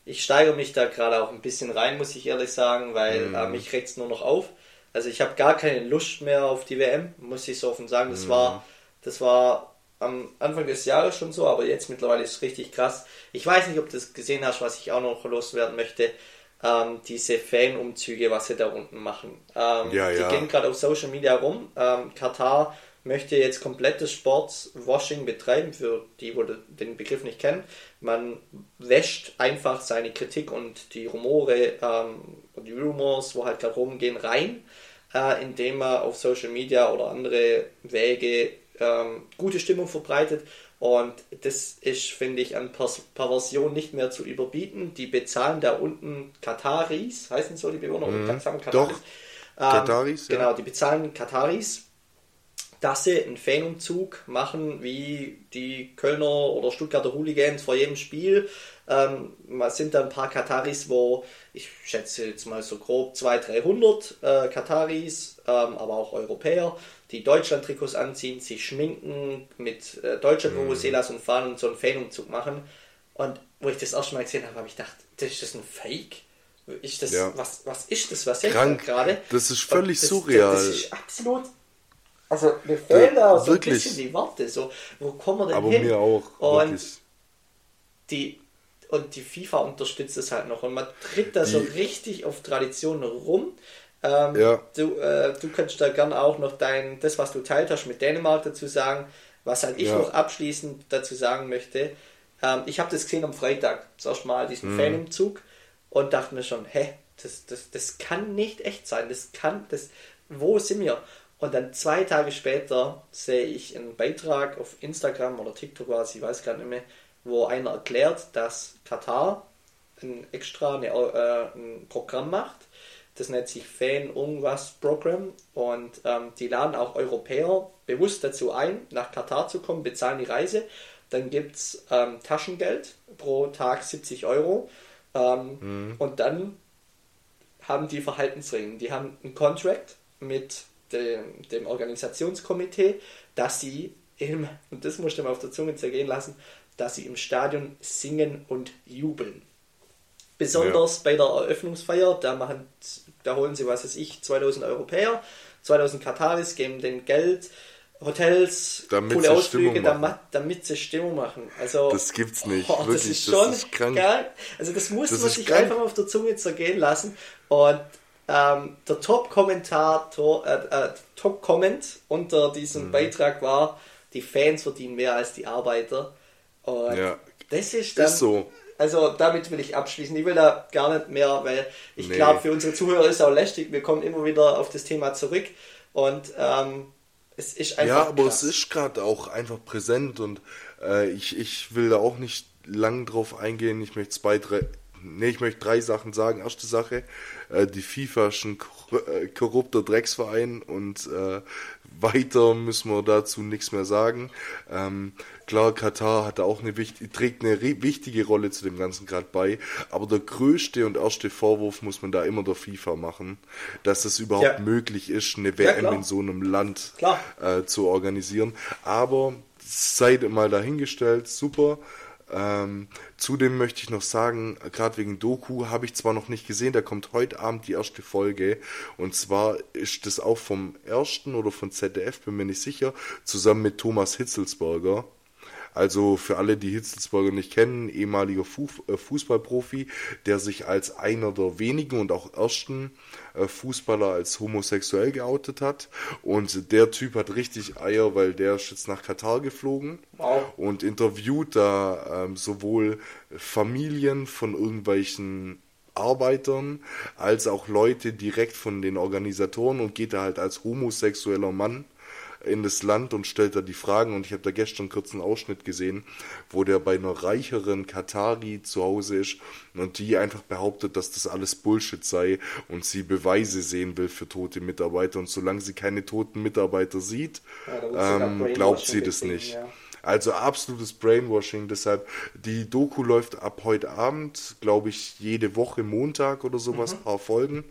ich steigere mich da gerade auch ein bisschen rein, muss ich ehrlich sagen, weil mm. äh, mich regt es nur noch auf. Also ich habe gar keine Lust mehr auf die WM, muss ich so offen sagen. Das mm. war, das war am Anfang des Jahres schon so, aber jetzt mittlerweile ist es richtig krass. Ich weiß nicht, ob du das gesehen hast, was ich auch noch loswerden möchte ähm, diese Fanumzüge, was sie da unten machen. Ähm, ja, die ja. gehen gerade auf Social Media rum. Ähm, Katar möchte jetzt komplettes Sportswashing betreiben, für die, wo den Begriff nicht kennen. Man wäscht einfach seine Kritik und die Rumore, ähm, die Rumors, wo halt gerade rumgehen, rein, äh, indem man auf Social Media oder andere Wege ähm, gute Stimmung verbreitet und das ist, finde ich, an Perversion nicht mehr zu überbieten. Die bezahlen da unten Kataris, heißen so die Bewohner, mhm. oder Kataris. Doch, ähm, Kataris, Genau, die bezahlen Kataris, dass sie einen Fanumzug machen, wie die Kölner oder Stuttgarter Hooligans vor jedem Spiel. Ähm, sind da ein paar Kataris, wo ich schätze jetzt mal so grob 200, 300 äh, Kataris, ähm, aber auch Europäer, die Deutschland-Trikots anziehen, sich schminken, mit äh, Deutschland Vuvuzelas mhm. und fahren und so einen Fanumzug machen. Und wo ich das erste Mal gesehen habe, habe ich gedacht, das ist das ein Fake? Ist das, ja. was, was ist das, was Krank. gerade? Das ist völlig das, surreal. Das, ist absolut Also mir fehlen da so wirklich. ein bisschen die Worte. So, wo kommen wir denn Aber hin? mir auch. Und wirklich. die und die FIFA unterstützt es halt noch und man tritt da so Die- richtig auf Tradition rum. Ähm, Ja. du, äh, du kannst da gerne auch noch dein, das, was du teilt hast, mit Dänemark dazu sagen. Was halt ich Ja. noch abschließend dazu sagen möchte. Ähm, ich habe das gesehen am Freitag, das erste Mal diesen Mhm. Fan im Zug und dachte mir schon, hä, das, das, das kann nicht echt sein. Das kann, das, wo sind wir? Und dann zwei Tage später sehe ich einen Beitrag auf Instagram oder TikTok war es, ich weiß gar nicht mehr, wo einer erklärt, dass Katar ein extra eine, äh, ein Programm macht. Das nennt sich Fan irgendwas Programm und ähm, die laden auch Europäer bewusst dazu ein, nach Katar zu kommen, bezahlen die Reise. Dann gibt es ähm, Taschengeld pro Tag 70 Euro ähm, und dann haben die Verhaltensregeln. Die haben einen Contract mit dem, dem Organisationskomitee, dass sie im, und das musst du mal auf der Zunge zergehen lassen, dass sie im Stadion singen und jubeln. Besonders bei der Eröffnungsfeier, da, machen, da holen sie, was weiß ich, 2000 Europäer, 2000 Kataris, geben den Geld, Hotels, Damit coole Ausflüge, damit, damit sie Stimmung machen. Also, Das gibt's nicht, das wirklich, ist das schon ist krank. geil. Also das muss Das man ist sich krank. einfach mal auf der Zunge zergehen lassen. Und ähm, der Top-Kommentator, äh, äh, Top-Comment unter diesem Mhm. Beitrag war, die Fans verdienen mehr als die Arbeiter. Und Ja. das ist dann, Ist so. Also damit will ich abschließen. Ich will da gar nicht mehr, weil ich Nee. glaube, für unsere Zuhörer ist es auch lästig. Wir kommen immer wieder auf das Thema zurück. Und ähm, es ist einfach Ja, aber krass. es ist gerade auch einfach präsent und äh, ich, ich will da auch nicht lang drauf eingehen. Ich möchte zwei, drei, nee, ich möchte drei Sachen sagen. Erste Sache, äh, die FIFA ist ein äh, korrupter Drecksverein und äh, weiter müssen wir dazu nichts mehr sagen. Ähm, klar, Katar hat auch eine wichtig, trägt eine wichtige Rolle zu dem Ganzen gerade bei, aber der größte und erste Vorwurf muss man da immer der FIFA machen, dass es überhaupt Ja. möglich ist, eine Ja, WM klar. in so einem Land äh, zu organisieren. Aber seid mal dahingestellt, super. Ähm, zudem möchte ich noch sagen, gerade wegen Doku habe ich zwar noch nicht gesehen, da kommt heute Abend die erste Folge und zwar ist das auch vom ersten oder von ZDF, bin mir nicht sicher, zusammen mit Thomas Hitzelsberger. Also für alle, die Hitzelsberger nicht kennen, ehemaliger äh, Fußballprofi, der sich als einer der wenigen und auch ersten äh, Fußballer als homosexuell geoutet hat. Und der Typ hat richtig Eier, weil der ist jetzt nach Katar geflogen Wow. und interviewt da ähm, sowohl Familien von irgendwelchen Arbeitern als auch Leute direkt von den Organisatoren und geht da halt als homosexueller Mann in das Land und stellt da die Fragen und ich habe da gestern kurz einen Ausschnitt gesehen, wo der bei einer reicheren Katari zu Hause ist und die einfach behauptet, dass das alles Bullshit sei und sie Beweise sehen will für tote Mitarbeiter und solange sie keine toten Mitarbeiter sieht, Ja, ähm, glaubt sie das nicht. ja. Also absolutes Brainwashing, deshalb die Doku läuft ab heute Abend, glaube ich, jede Woche Montag oder sowas, paar Folgen.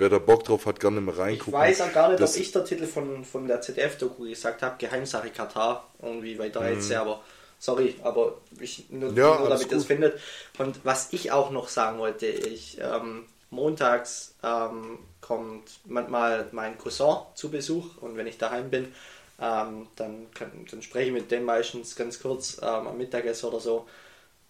Wer da Bock drauf hat, gerne mal Ich reingucken. weiß auch gar nicht, ob ich der Titel von, von der ZDF-Doku gesagt habe, Geheimsache Katar, irgendwie weiter jetzt, ja, aber sorry, aber ich nur, Mhm. Ja, nur damit ihr es findet. Und was ich auch noch sagen wollte, ich, ähm, montags ähm, kommt manchmal mein Cousin zu Besuch und wenn ich daheim bin, ähm, dann, kann, dann spreche ich mit dem meistens ganz kurz ähm, am Mittagessen oder so.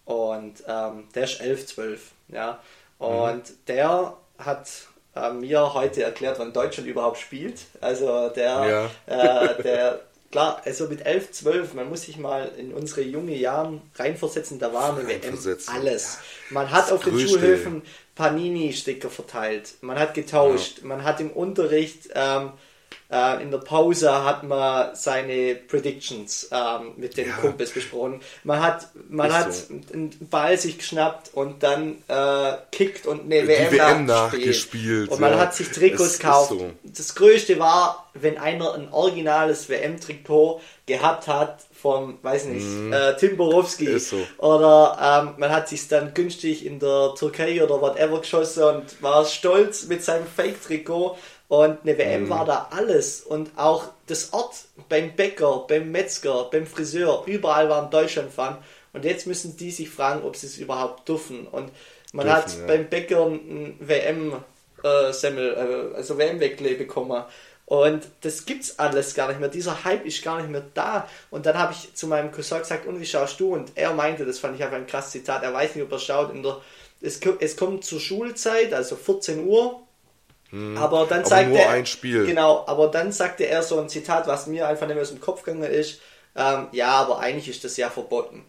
Und ähm, der ist 11, 12, ja. Und Mhm. der hat äh, mir heute erklärt, wann Deutschland überhaupt spielt. Also der, äh, der, klar, also mit 11, 12, man muss sich mal in unsere junge Jahren reinversetzen, da war eine WM alles. Man hat Das auf den. Schulhöfen Panini-Sticker verteilt, man hat getauscht, man hat im Unterricht ähm, äh, in der Pause hat man seine Predictions ähm, mit den Ja. Kumpels besprochen. Man hat, man Ist hat so. einen Ball sich geschnappt und dann äh, kickt und eine Die WM, WM nachgespielt. Und man ja. hat sich Trikots gekauft. so. Das Größte war, wenn einer ein originales WM-Trikot gehabt hat vom, weiß nicht, äh, Tim Borowski. So. Oder ähm, man hat sich dann günstig in der Türkei oder whatever geschossen und war stolz mit seinem Fake-Trikot. Und eine Mhm. WM war da alles. Und auch das Ort beim Bäcker, beim Metzger, beim Friseur, überall waren Deutschland-Fan. Und jetzt müssen die sich fragen, ob sie es überhaupt dürfen. Und man Dürfen, hat ja. beim Bäcker ein WM-Semmel, äh, also WM-Weckle bekommen. Und das gibt's alles gar nicht mehr. Dieser Hype ist gar nicht mehr da. Und dann habe ich zu meinem Cousin gesagt, und wie schaust du? Und er meinte, das fand ich einfach ein krasses Zitat, er weiß nicht, ob er schaut, in der, es, es kommt zur Schulzeit, also 14 Uhr, hm. Aber dann aber nur er, ein Spiel. Genau, aber dann sagte er so ein Zitat, was mir einfach nicht mehr aus dem Kopf gegangen ist. Ähm, ja, aber eigentlich ist das ja verboten.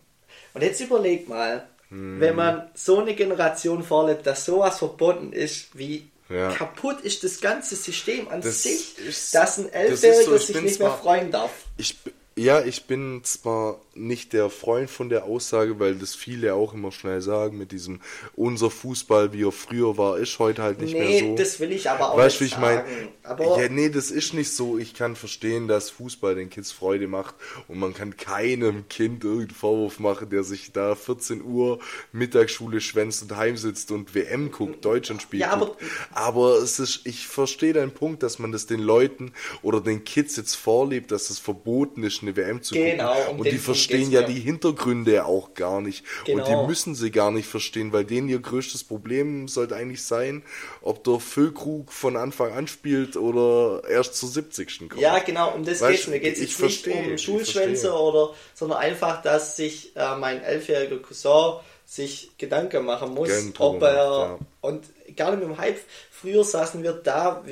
Und jetzt überleg mal, hm. wenn man so eine Generation vorlebt, dass sowas verboten ist, wie ja. kaputt ist das ganze System an das sich, ist, dass ein Elfjähriger so, sich nicht mehr freuen darf. Ich, ja, ich bin zwar nicht der Freund von der Aussage, weil das viele auch immer schnell sagen, mit diesem unser Fußball, wie er früher war, ist heute halt nicht nee, mehr so. Nee, das will ich aber auch weißt, nicht sagen. Ich mein, ja, nee, das ist nicht so. Ich kann verstehen, dass Fußball den Kids Freude macht und man kann keinem Kind irgendeinen Vorwurf machen, der sich da 14 Uhr Mittagsschule schwänzt und heimsitzt und WM guckt, Deutschland spielt. Ja, aber, aber es ist, ich verstehe deinen Punkt, dass man das den Leuten oder den Kids jetzt vorlebt, dass es verboten ist, eine WM zu genau, gucken. Um und die verstehen ja die Hintergründe auch gar nicht. Genau. Und die genau. müssen sie gar nicht verstehen, weil denen ihr größtes Problem sollte eigentlich sein, ob der Füllkrug von Anfang an spielt oder erst zur 70. kommt. Ja, genau, um das geht es. Mir geht es nicht verstehe, um Schulschwänze oder, sondern einfach, dass sich äh, mein elfjähriger Cousin sich Gedanken machen muss, ob er ja. und gar nicht mit dem Hype. Früher saßen wir da,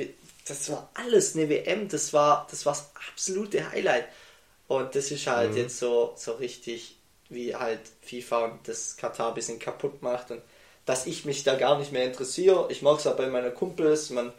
das war alles eine WM, das war das war das absolute Highlight. Und das ist halt mhm. jetzt so, so richtig, wie halt FIFA und das Katar ein bisschen kaputt macht und dass ich mich da gar nicht mehr interessiere. Ich mag es auch bei meinen Kumpels. Man,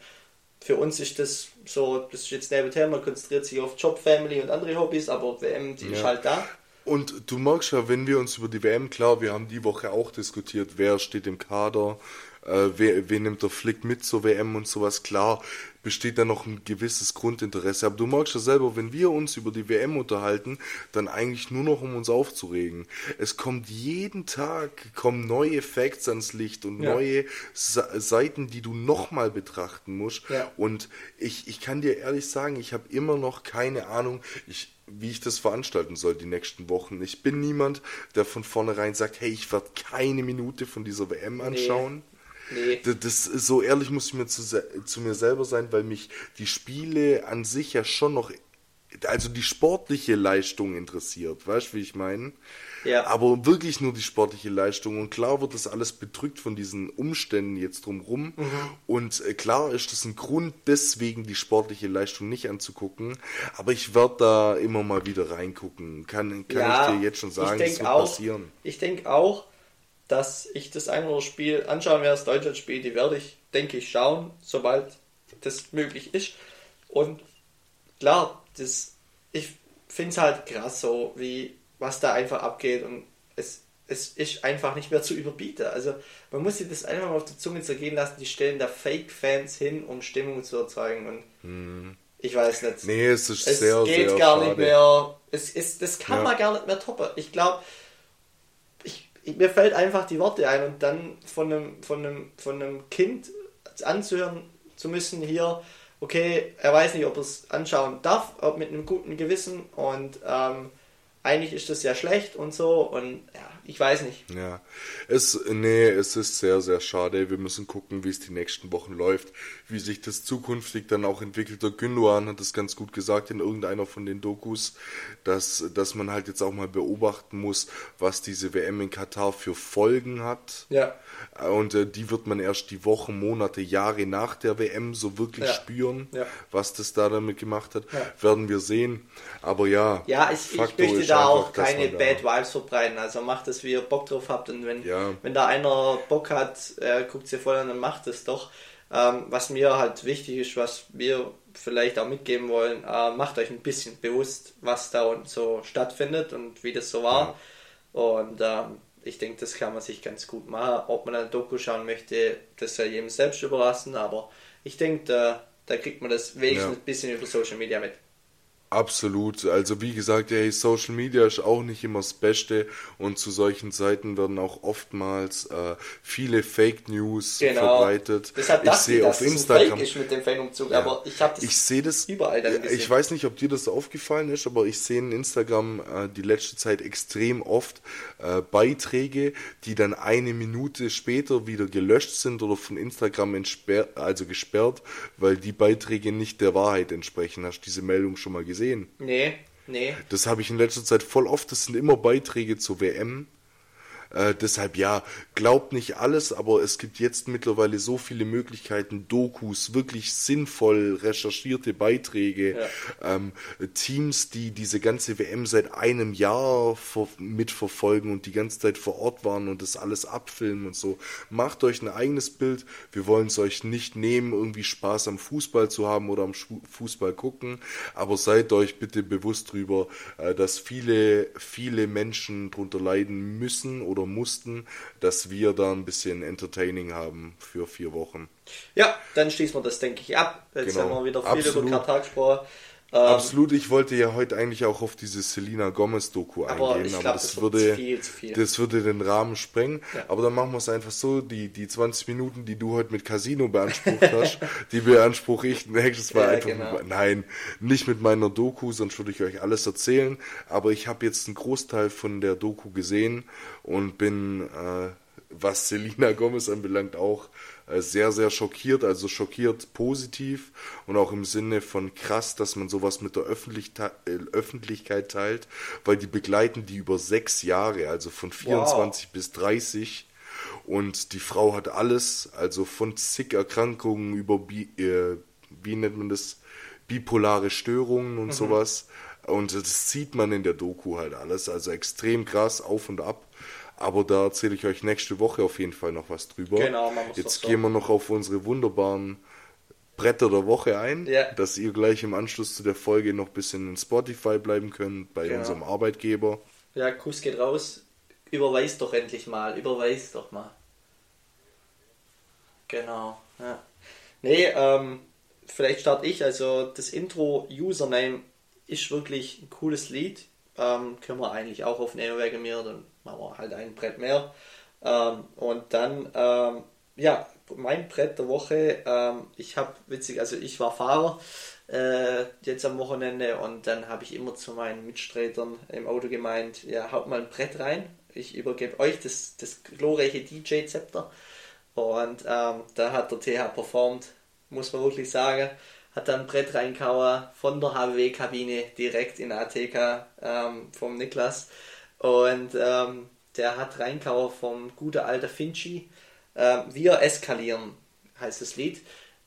für uns ist das so, das ist jetzt nebenher, man konzentriert sich auf Job, Family und andere Hobbys, aber WM, die ja. ist halt da. Und du magst ja, wenn wir uns über die WM, klar, wir haben die Woche auch diskutiert, wer steht im Kader, äh, wer, wen nimmt der Flick mit zur WM und sowas, klar, besteht da noch ein gewisses Grundinteresse. Aber du magst ja selber, wenn wir uns über die WM unterhalten, dann eigentlich nur noch um uns aufzuregen. Es kommt jeden Tag, kommen neue Facts ans Licht und ja. neue Seiten, die du nochmal betrachten musst. Ja. Und ich, ich kann dir ehrlich sagen, ich habe immer noch keine Ahnung, ich, wie ich das veranstalten soll die nächsten Wochen. Ich bin niemand, der von vornherein sagt, hey, ich werde keine Minute von dieser WM anschauen. Nee. Nee. Das, ist so ehrlich muss ich mir zu, zu mir selber sein, weil mich die Spiele an sich ja schon noch, also die sportliche Leistung interessiert, weißt du, wie ich meine? Ja. Aber wirklich nur die sportliche Leistung. Und klar wird das alles bedrückt von diesen Umständen jetzt drumrum. Mhm. Und äh, klar ist das ein Grund, deswegen die sportliche Leistung nicht anzugucken. Aber ich werde da immer mal wieder reingucken. Kann, kann ja, ich dir jetzt schon sagen, das wird auch, passieren. Ich denke auch, dass ich das ein oder andere Spiel anschauen werde, das Deutschland-Spiel, die werde ich, denke ich, schauen, sobald das möglich ist. Und klar, das, ich finde es halt krass so, wie was da einfach abgeht und es, es ist einfach nicht mehr zu überbieten. Also man muss sich das einfach mal auf die Zunge zergehen lassen, die stellen da Fake-Fans hin, um Stimmung zu erzeugen und hm. ich weiß nicht. Nee, es ist es sehr, geht sehr gar schade. nicht mehr. Es ist, das kann ja. man gar nicht mehr toppen. Ich glaube, mir fällt einfach die Worte ein und dann von einem, von einem, von einem Kind anzuhören zu müssen, hier, okay, er weiß nicht, ob er es anschauen darf, ob mit einem guten Gewissen und ähm, eigentlich ist das ja schlecht und so und ja, ich weiß nicht. Ja, es, nee, es ist sehr, sehr schade. Wir müssen gucken, wie es die nächsten Wochen läuft, wie sich das zukünftig dann auch entwickelt. Der Gündogan hat das ganz gut gesagt in irgendeiner von den Dokus, dass, dass man halt jetzt auch mal beobachten muss, was diese WM in Katar für Folgen hat. Ja. Und äh, die wird man erst die Wochen, Monate, Jahre nach der WM so wirklich ja. spüren, ja. was das da damit gemacht hat. Ja. Werden wir sehen. Aber ja, ja ich, ich möchte da auch keine Bad Vibes verbreiten. Also macht es, wie ihr Bock drauf habt. Und wenn, wenn da einer Bock hat, äh, guckt sie voll an, dann macht es doch. Ähm, was mir halt wichtig ist, was wir vielleicht auch mitgeben wollen, äh, macht euch ein bisschen bewusst, was da und so stattfindet und wie das so war. Und ähm, ich denke, das kann man sich ganz gut machen. Ob man ein Doku schauen möchte, das soll jedem selbst überlassen, aber ich denke, da, da kriegt man das wenigstens ja. ein bisschen über Social Media mit. Absolut. Also wie gesagt, hey, Social Media ist auch nicht immer das Beste und zu solchen Zeiten werden auch oftmals äh, viele Fake News genau. verbreitet. Deshalb ich sehe auf Instagram so mit dem Fanumzug, ja. aber ich habe das ich sehe das überall dann gesehen. Ich weiß nicht, ob dir das aufgefallen ist, aber ich sehe in Instagram äh, die letzte Zeit extrem oft äh, Beiträge, die dann eine Minute später wieder gelöscht sind oder von Instagram also gesperrt, weil die Beiträge nicht der Wahrheit entsprechen. Hast du diese Meldung schon mal gesehen? Gesehen. Nee, nee. Das habe ich in letzter Zeit voll oft. Das sind immer Beiträge zur WM äh, deshalb ja, glaubt nicht alles, aber es gibt jetzt mittlerweile so viele Möglichkeiten, Dokus, wirklich sinnvoll recherchierte Beiträge, ja. ähm, Teams, die diese ganze WM seit einem Jahr mitverfolgen und die ganze Zeit vor Ort waren und das alles abfilmen und so. Macht euch ein eigenes Bild. Wir wollen es euch nicht nehmen, irgendwie Spaß am Fußball zu haben oder am Fußball gucken, aber seid euch bitte bewusst drüber, äh, dass viele, viele Menschen darunter leiden müssen oder oder mussten, dass wir da ein bisschen Entertaining haben für vier Wochen. Ja, dann schließen wir das, denke ich, ab. Jetzt genau. haben wir wieder viel Absolut. über Katar gesprochen. Ähm, Absolut, ich wollte ja heute eigentlich auch auf diese Selina Gomez Doku aber eingehen, aber das, das würde viel, viel. das würde den Rahmen sprengen. Ja. Aber dann machen wir es einfach so, die, die 20 Minuten, die du heute mit Casino beansprucht hast, die beanspruche ich nächstes Mal ja, einfach genau. mit, nein, nicht mit meiner Doku, sonst würde ich euch alles erzählen, aber ich habe jetzt einen Großteil von der Doku gesehen und bin äh, was Selina Gomez anbelangt, auch sehr, sehr schockiert, also schockiert positiv und auch im Sinne von krass, dass man sowas mit der Öffentlichkeit, äh, Öffentlichkeit teilt, weil die begleiten die über sechs Jahre, also von 24 wow. bis 30 und die Frau hat alles, also von zig Erkrankungen über, äh, wie nennt man das, bipolare Störungen und mhm. sowas. Und das sieht man in der Doku halt alles, also extrem krass, auf und ab. Aber da erzähle ich euch nächste Woche auf jeden Fall noch was drüber. Genau, machen Jetzt so. gehen wir noch auf unsere wunderbaren Bretter der Woche ein, ja. dass ihr gleich im Anschluss zu der Folge noch ein bisschen in Spotify bleiben könnt, bei genau. unserem Arbeitgeber. Ja, Kuss geht raus. Überweis doch endlich mal, überweis doch mal. Genau, ja. Nee, ähm, vielleicht starte ich. Also das Intro-Username ist wirklich ein cooles Lied. Ähm, können wir eigentlich auch aufnehmen wegen mir, dann wir halt ein Brett mehr. Ähm, und dann, ähm, ja, mein Brett der Woche, ähm, ich habe witzig, also ich war Fahrer äh, jetzt am Wochenende und dann habe ich immer zu meinen Mitstreitern im Auto gemeint, ja, haut mal ein Brett rein, ich übergebe euch das, das glorreiche DJ-Zepter. Und ähm, da hat der TH performt, muss man wirklich sagen. Hat dann Brett reingehauen von der HW-Kabine direkt in ATK ähm, vom Niklas. Und ähm, der hat Reinkauer vom gute alter Finchi. Ähm, wir eskalieren, heißt das Lied.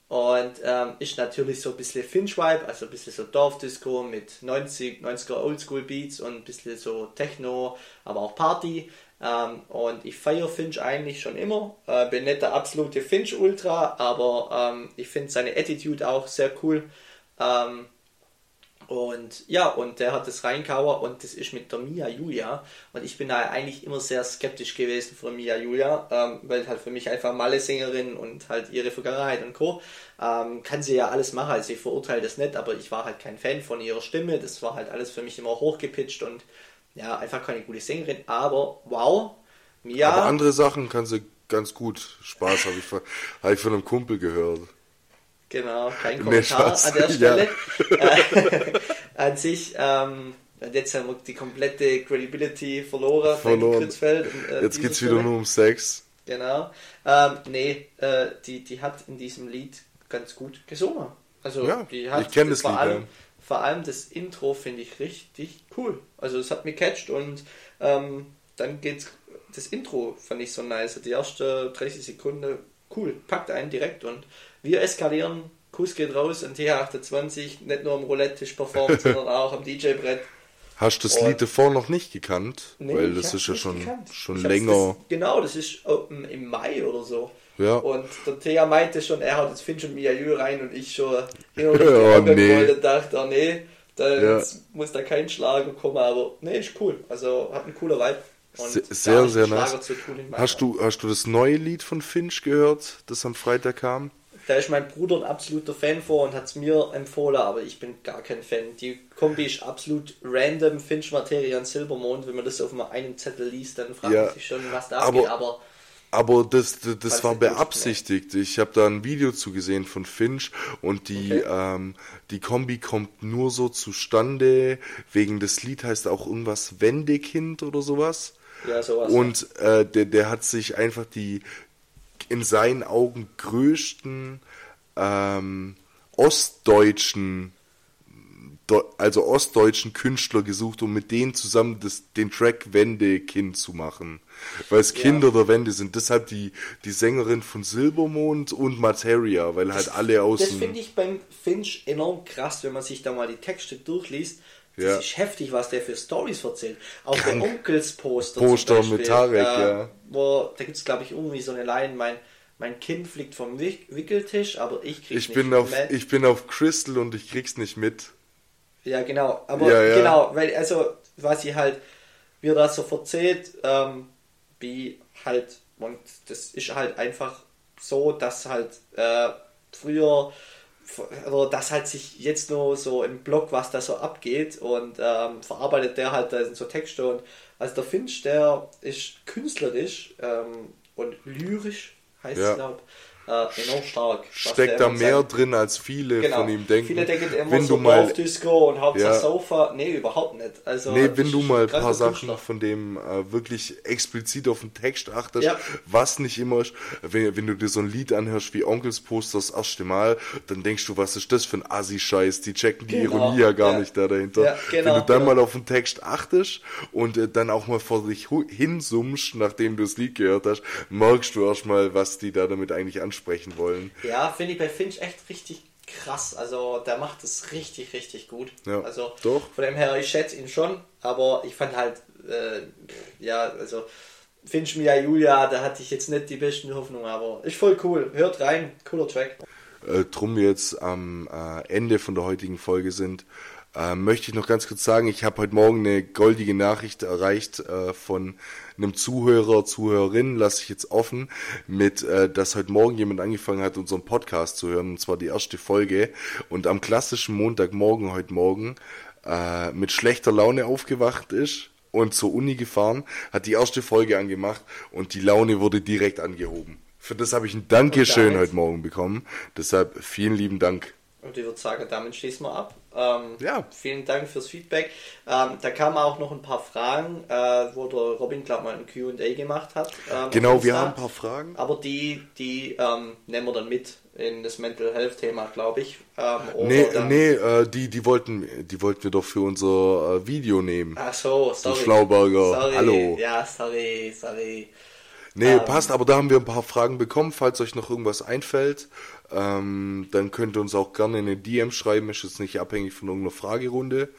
Und ähm, ist natürlich so ein bisschen Finch-Vibe, also ein bisschen so Dorfdisco mit 90, 90er Oldschool-Beats und ein bisschen so Techno, aber auch Party. Ähm, und ich feiere Finch eigentlich schon immer. Äh, bin nicht der absolute Finch-Ultra, aber ähm, ich finde seine Attitude auch sehr cool. Ähm, und ja, und der hat das reinkauer und das ist mit der Mia Julia. Und ich bin da eigentlich immer sehr skeptisch gewesen von Mia Julia, ähm, weil halt für mich einfach Malle-Sängerin und halt ihre Vergangenheit und Co. Ähm, kann sie ja alles machen, also ich verurteile das nicht, aber ich war halt kein Fan von ihrer Stimme. Das war halt alles für mich immer hochgepitcht und ja, einfach keine gute Sängerin. Aber wow, Mia. Aber andere Sachen kann sie ganz gut. Spaß habe ich, hab ich von einem Kumpel gehört. Genau, kein Kommentar an der Stelle. Ja. an sich, ähm, jetzt haben wir die komplette Credibility verloren. verloren. Äh, jetzt geht es wieder nur um Sex. Genau. Ähm, nee, äh, die, die hat in diesem Lied ganz gut gesungen. Also ja, die hat ich kenne das vor Lied. Allem, ja. Vor allem das Intro finde ich richtig cool. Also es hat mich catcht und ähm, dann geht's. Das Intro fand ich so nice. Die erste 30 Sekunden cool, packt einen direkt und wir eskalieren. Kuss geht raus und TH28 nicht nur am Roulette-Tisch performt, sondern auch am DJ-Brett. Hast du das und Lied davor noch nicht gekannt? Nee, Weil das ist ja schon, schon länger. Das, genau, das ist im Mai oder so. Ja. Und der Thea meinte schon, er hat jetzt Finch und Miaillou rein und ich schon hin und her oh, nee. und dachte, oh nee, da ja. muss da kein Schlager kommen, aber nee, ist cool. Also hat einen cooler Vibe. Und sehr, sehr nice. Hast du, hast du das neue Lied von Finch gehört, das am Freitag kam? Da ist mein Bruder ein absoluter Fan vor und hat es mir empfohlen, aber ich bin gar kein Fan. Die Kombi ist absolut random, Finch Materia und Silbermond. Wenn man das auf einem Zettel liest, dann fragt Ja, man sich schon, was da aber- abgeht. Aber Aber das, das, das war nicht, wo ich- beabsichtigt. Ich habe da ein Video zugesehen von Finch und die, Okay. ähm, die Kombi kommt nur so zustande, wegen das Lied heißt auch irgendwas Wendekind oder sowas. ja, sowas. Und äh, der, der hat sich einfach die in seinen Augen größten ähm, ostdeutschen, also ostdeutschen Künstler gesucht, um mit denen zusammen das, den Track Wendekind zu machen. Weil es Ja. Kinder der Wende sind. Deshalb die, die Sängerin von Silbermond und Materia, weil halt alle aus Das finde ich beim Finch enorm krass, wenn man sich da mal die Texte durchliest. Das Ja. ist heftig, was der für Stories erzählt. Auch Krank. der Onkelsposter. Poster mit Tarek, äh, ja. Wo, da gibt es, glaube ich, irgendwie so eine Line, mein, mein Kind fliegt vom Wick Wickeltisch, aber ich krieg's ich nicht bin auf mit. ich bin auf Crystal und ich krieg's nicht mit. Ja, genau. Aber Ja, ja. genau, weil, also, was sie halt, wie er das so verzählt, ähm, wie halt, und das ist halt einfach so, dass halt äh, früher, oder dass halt sich jetzt nur so im Blog, was da so abgeht, und ähm, verarbeitet der halt da so Texte. Und also der Finch, der ist künstlerisch ähm, und lyrisch, heißt Ja. es, glaube äh, enorm stark. Steckt da mehr seinen- drin, als viele Genau. von ihm denken. Viele denken immer wenn so du mal auf Disco und Hauptsache Ja. Sofa. Nee, überhaupt nicht. Also, Nee, wenn du mal ein paar Sachen Künstler. von dem äh, wirklich explizit auf den Text achtest, Ja. was nicht immer ist, wenn, wenn du dir so ein Lied anhörst wie Onkels Poster das erste Mal, dann denkst du, was ist das für ein Assi-Scheiß, die checken die Genau. Ironie ja gar Ja. nicht da dahinter. Genau, wenn du dann genau. mal auf den Text achtest und äh, dann auch mal vor dich hinsummst, nachdem du das Lied gehört hast, merkst du erstmal, was die da damit eigentlich ansprechen wollen. Ja, finde ich bei Finch echt richtig krass. Also, der macht es richtig, richtig gut. Ja, also, doch. Von dem her, ich schätze ihn schon, aber ich fand halt, äh, ja, also, Finch Mia Julia, da hatte ich jetzt nicht die besten Hoffnungen, aber ist voll cool. Hört rein, cooler Track. äh, drum wir jetzt am äh, Ende von der heutigen Folge sind, äh, möchte ich noch ganz kurz sagen, ich habe heute Morgen eine goldige Nachricht erreicht äh, von einem Zuhörer, Zuhörerin, lasse ich jetzt offen, mit, äh, dass heute Morgen jemand angefangen hat, unseren Podcast zu hören, und zwar die erste Folge, und am klassischen Montagmorgen heute Morgen äh, mit schlechter Laune aufgewacht ist und zur Uni gefahren, hat die erste Folge angemacht und die Laune wurde direkt angehoben. Für das habe ich ein Dankeschön heute Morgen bekommen. Deshalb vielen lieben Dank. Und ich würde sagen, damit schließen wir ab. Ähm, Ja. Vielen Dank fürs Feedback. Ähm, da kamen auch noch ein paar Fragen, äh, wo der Robin, glaube ich, mal ein Q&A gemacht hat. ähm, Genau, wir haben ein paar Fragen. Aber die, die ähm, nehmen wir dann mit in das Mental Health Thema, glaube ich. Ähm, Nee, nee, äh, die, die wollten, die wollten wir doch für unser äh, Video nehmen. Ach so, sorry. Schlauberger, Sorry. hallo. Ja, sorry, sorry. Nee, Ähm. passt, aber da haben wir ein paar Fragen bekommen. Falls euch noch irgendwas einfällt, ähm, dann könnt ihr uns auch gerne in eine DM schreiben. Ist jetzt nicht abhängig von irgendeiner Fragerunde.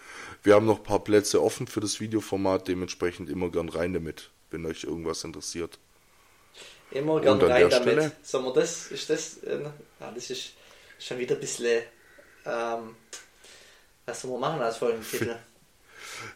Wir haben noch ein paar Plätze offen für das Videoformat, dementsprechend immer gern rein damit, wenn euch irgendwas interessiert. Immer gern rein damit. Stelle? Sollen wir das, ist das, äh, ja, das ist schon wieder ein bisschen, ähm, was sollen wir machen als Folgentitel?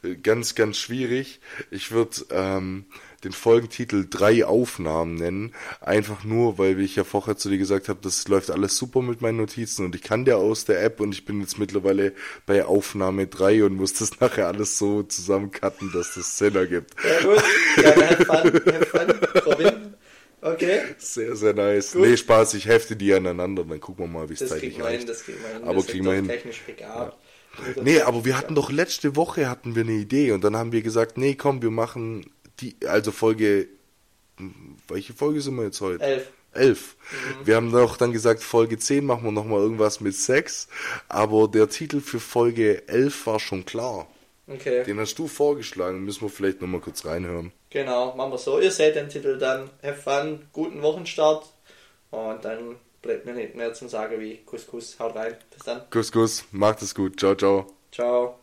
Äh, Ganz, ganz schwierig. Ich würde ähm, den Folgentitel drei Aufnahmen nennen. Einfach nur, weil wie ich ja vorher zu dir gesagt habe, das läuft alles super mit meinen Notizen und ich kann der aus der App und ich bin jetzt mittlerweile bei Aufnahme drei und muss das nachher alles so zusammencutten, dass das Sinn ergibt. Ja, gut. Ja, have fun, have fun, Robin. Okay. Sehr, sehr nice. Gut. Nee, Spaß, ich hefte die aneinander, dann gucken wir mal, wie es Das zeitlich kriegen wir hin, das kriegen wir hin. Aber das kriegen wir hin. Technisch begabt. Nee, aber wir hatten doch letzte Woche hatten wir eine Idee und dann haben wir gesagt, nee, komm, wir machen die, also Folge, welche Folge sind wir jetzt heute? Elf. Elf. Wir haben doch dann gesagt, Folge 10 machen wir nochmal irgendwas mit Sex, aber der Titel für Folge 11 war schon klar. Okay. Den hast du vorgeschlagen, müssen wir vielleicht nochmal kurz reinhören. Genau, machen wir so. Ihr seht den Titel dann. Have fun, guten Wochenstart. Und dann bleibt mir nicht mehr zu sagen wie Kuss, Kuss, haut rein. Bis dann. Kuss, Kuss, macht es gut, ciao, ciao. Ciao.